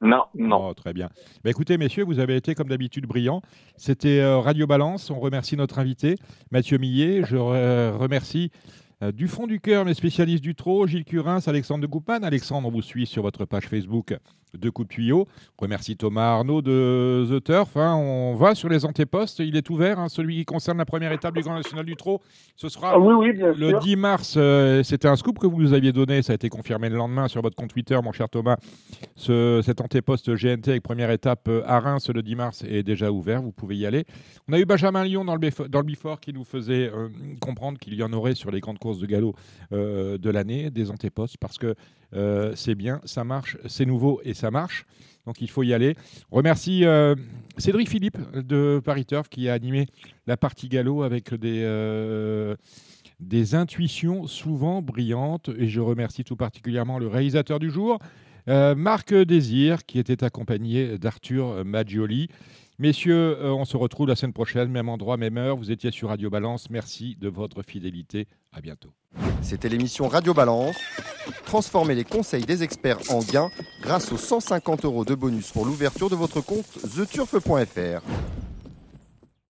non, non. Oh, très bien. Bah, écoutez, messieurs, vous avez été comme d'habitude brillants. C'était euh, Radio Balance. On remercie notre invité, Mathieu Millet. Je re remercie du fond du cœur mes spécialistes du trot, Gilles Curins, Alexandre de Goupman. Alexandre, on vous suit sur votre page Facebook de coups de tuyau. On remercie Thomas Arnaud de The Turf. Hein. On va sur les antépostes. Il est ouvert, hein, celui qui concerne la première étape du Grand National du Trot. Ce sera ah, oui, oui, le sûr. 10 mars. Euh, C'était un scoop que vous nous aviez donné. Ça a été confirmé le lendemain sur votre compte Twitter, mon cher Thomas. Ce, cet antéposte GNT avec première étape euh, à Reims le 10 mars est déjà ouvert. Vous pouvez y aller. On a eu Benjamin Lyon dans le, dans le Bifort qui nous faisait euh, comprendre qu'il y en aurait sur les grandes courses course de galop de l'année, des antépostes, parce que c'est bien, ça marche, c'est nouveau et ça marche. Donc il faut y aller. Remercie Cédric Philippe de Paris Turf qui a animé la partie galop avec des des intuitions souvent brillantes. Et je remercie tout particulièrement le réalisateur du jour, euh, Marc Désir, qui était accompagné d'Arthur Maggioli. Messieurs, euh, on se retrouve la semaine prochaine, même endroit, même heure. Vous étiez sur Radio Balance. Merci de votre fidélité. À bientôt. C'était l'émission Radio Balance. Transformez les conseils des experts en gains grâce aux 150 euros de bonus pour l'ouverture de votre compte theturf.fr.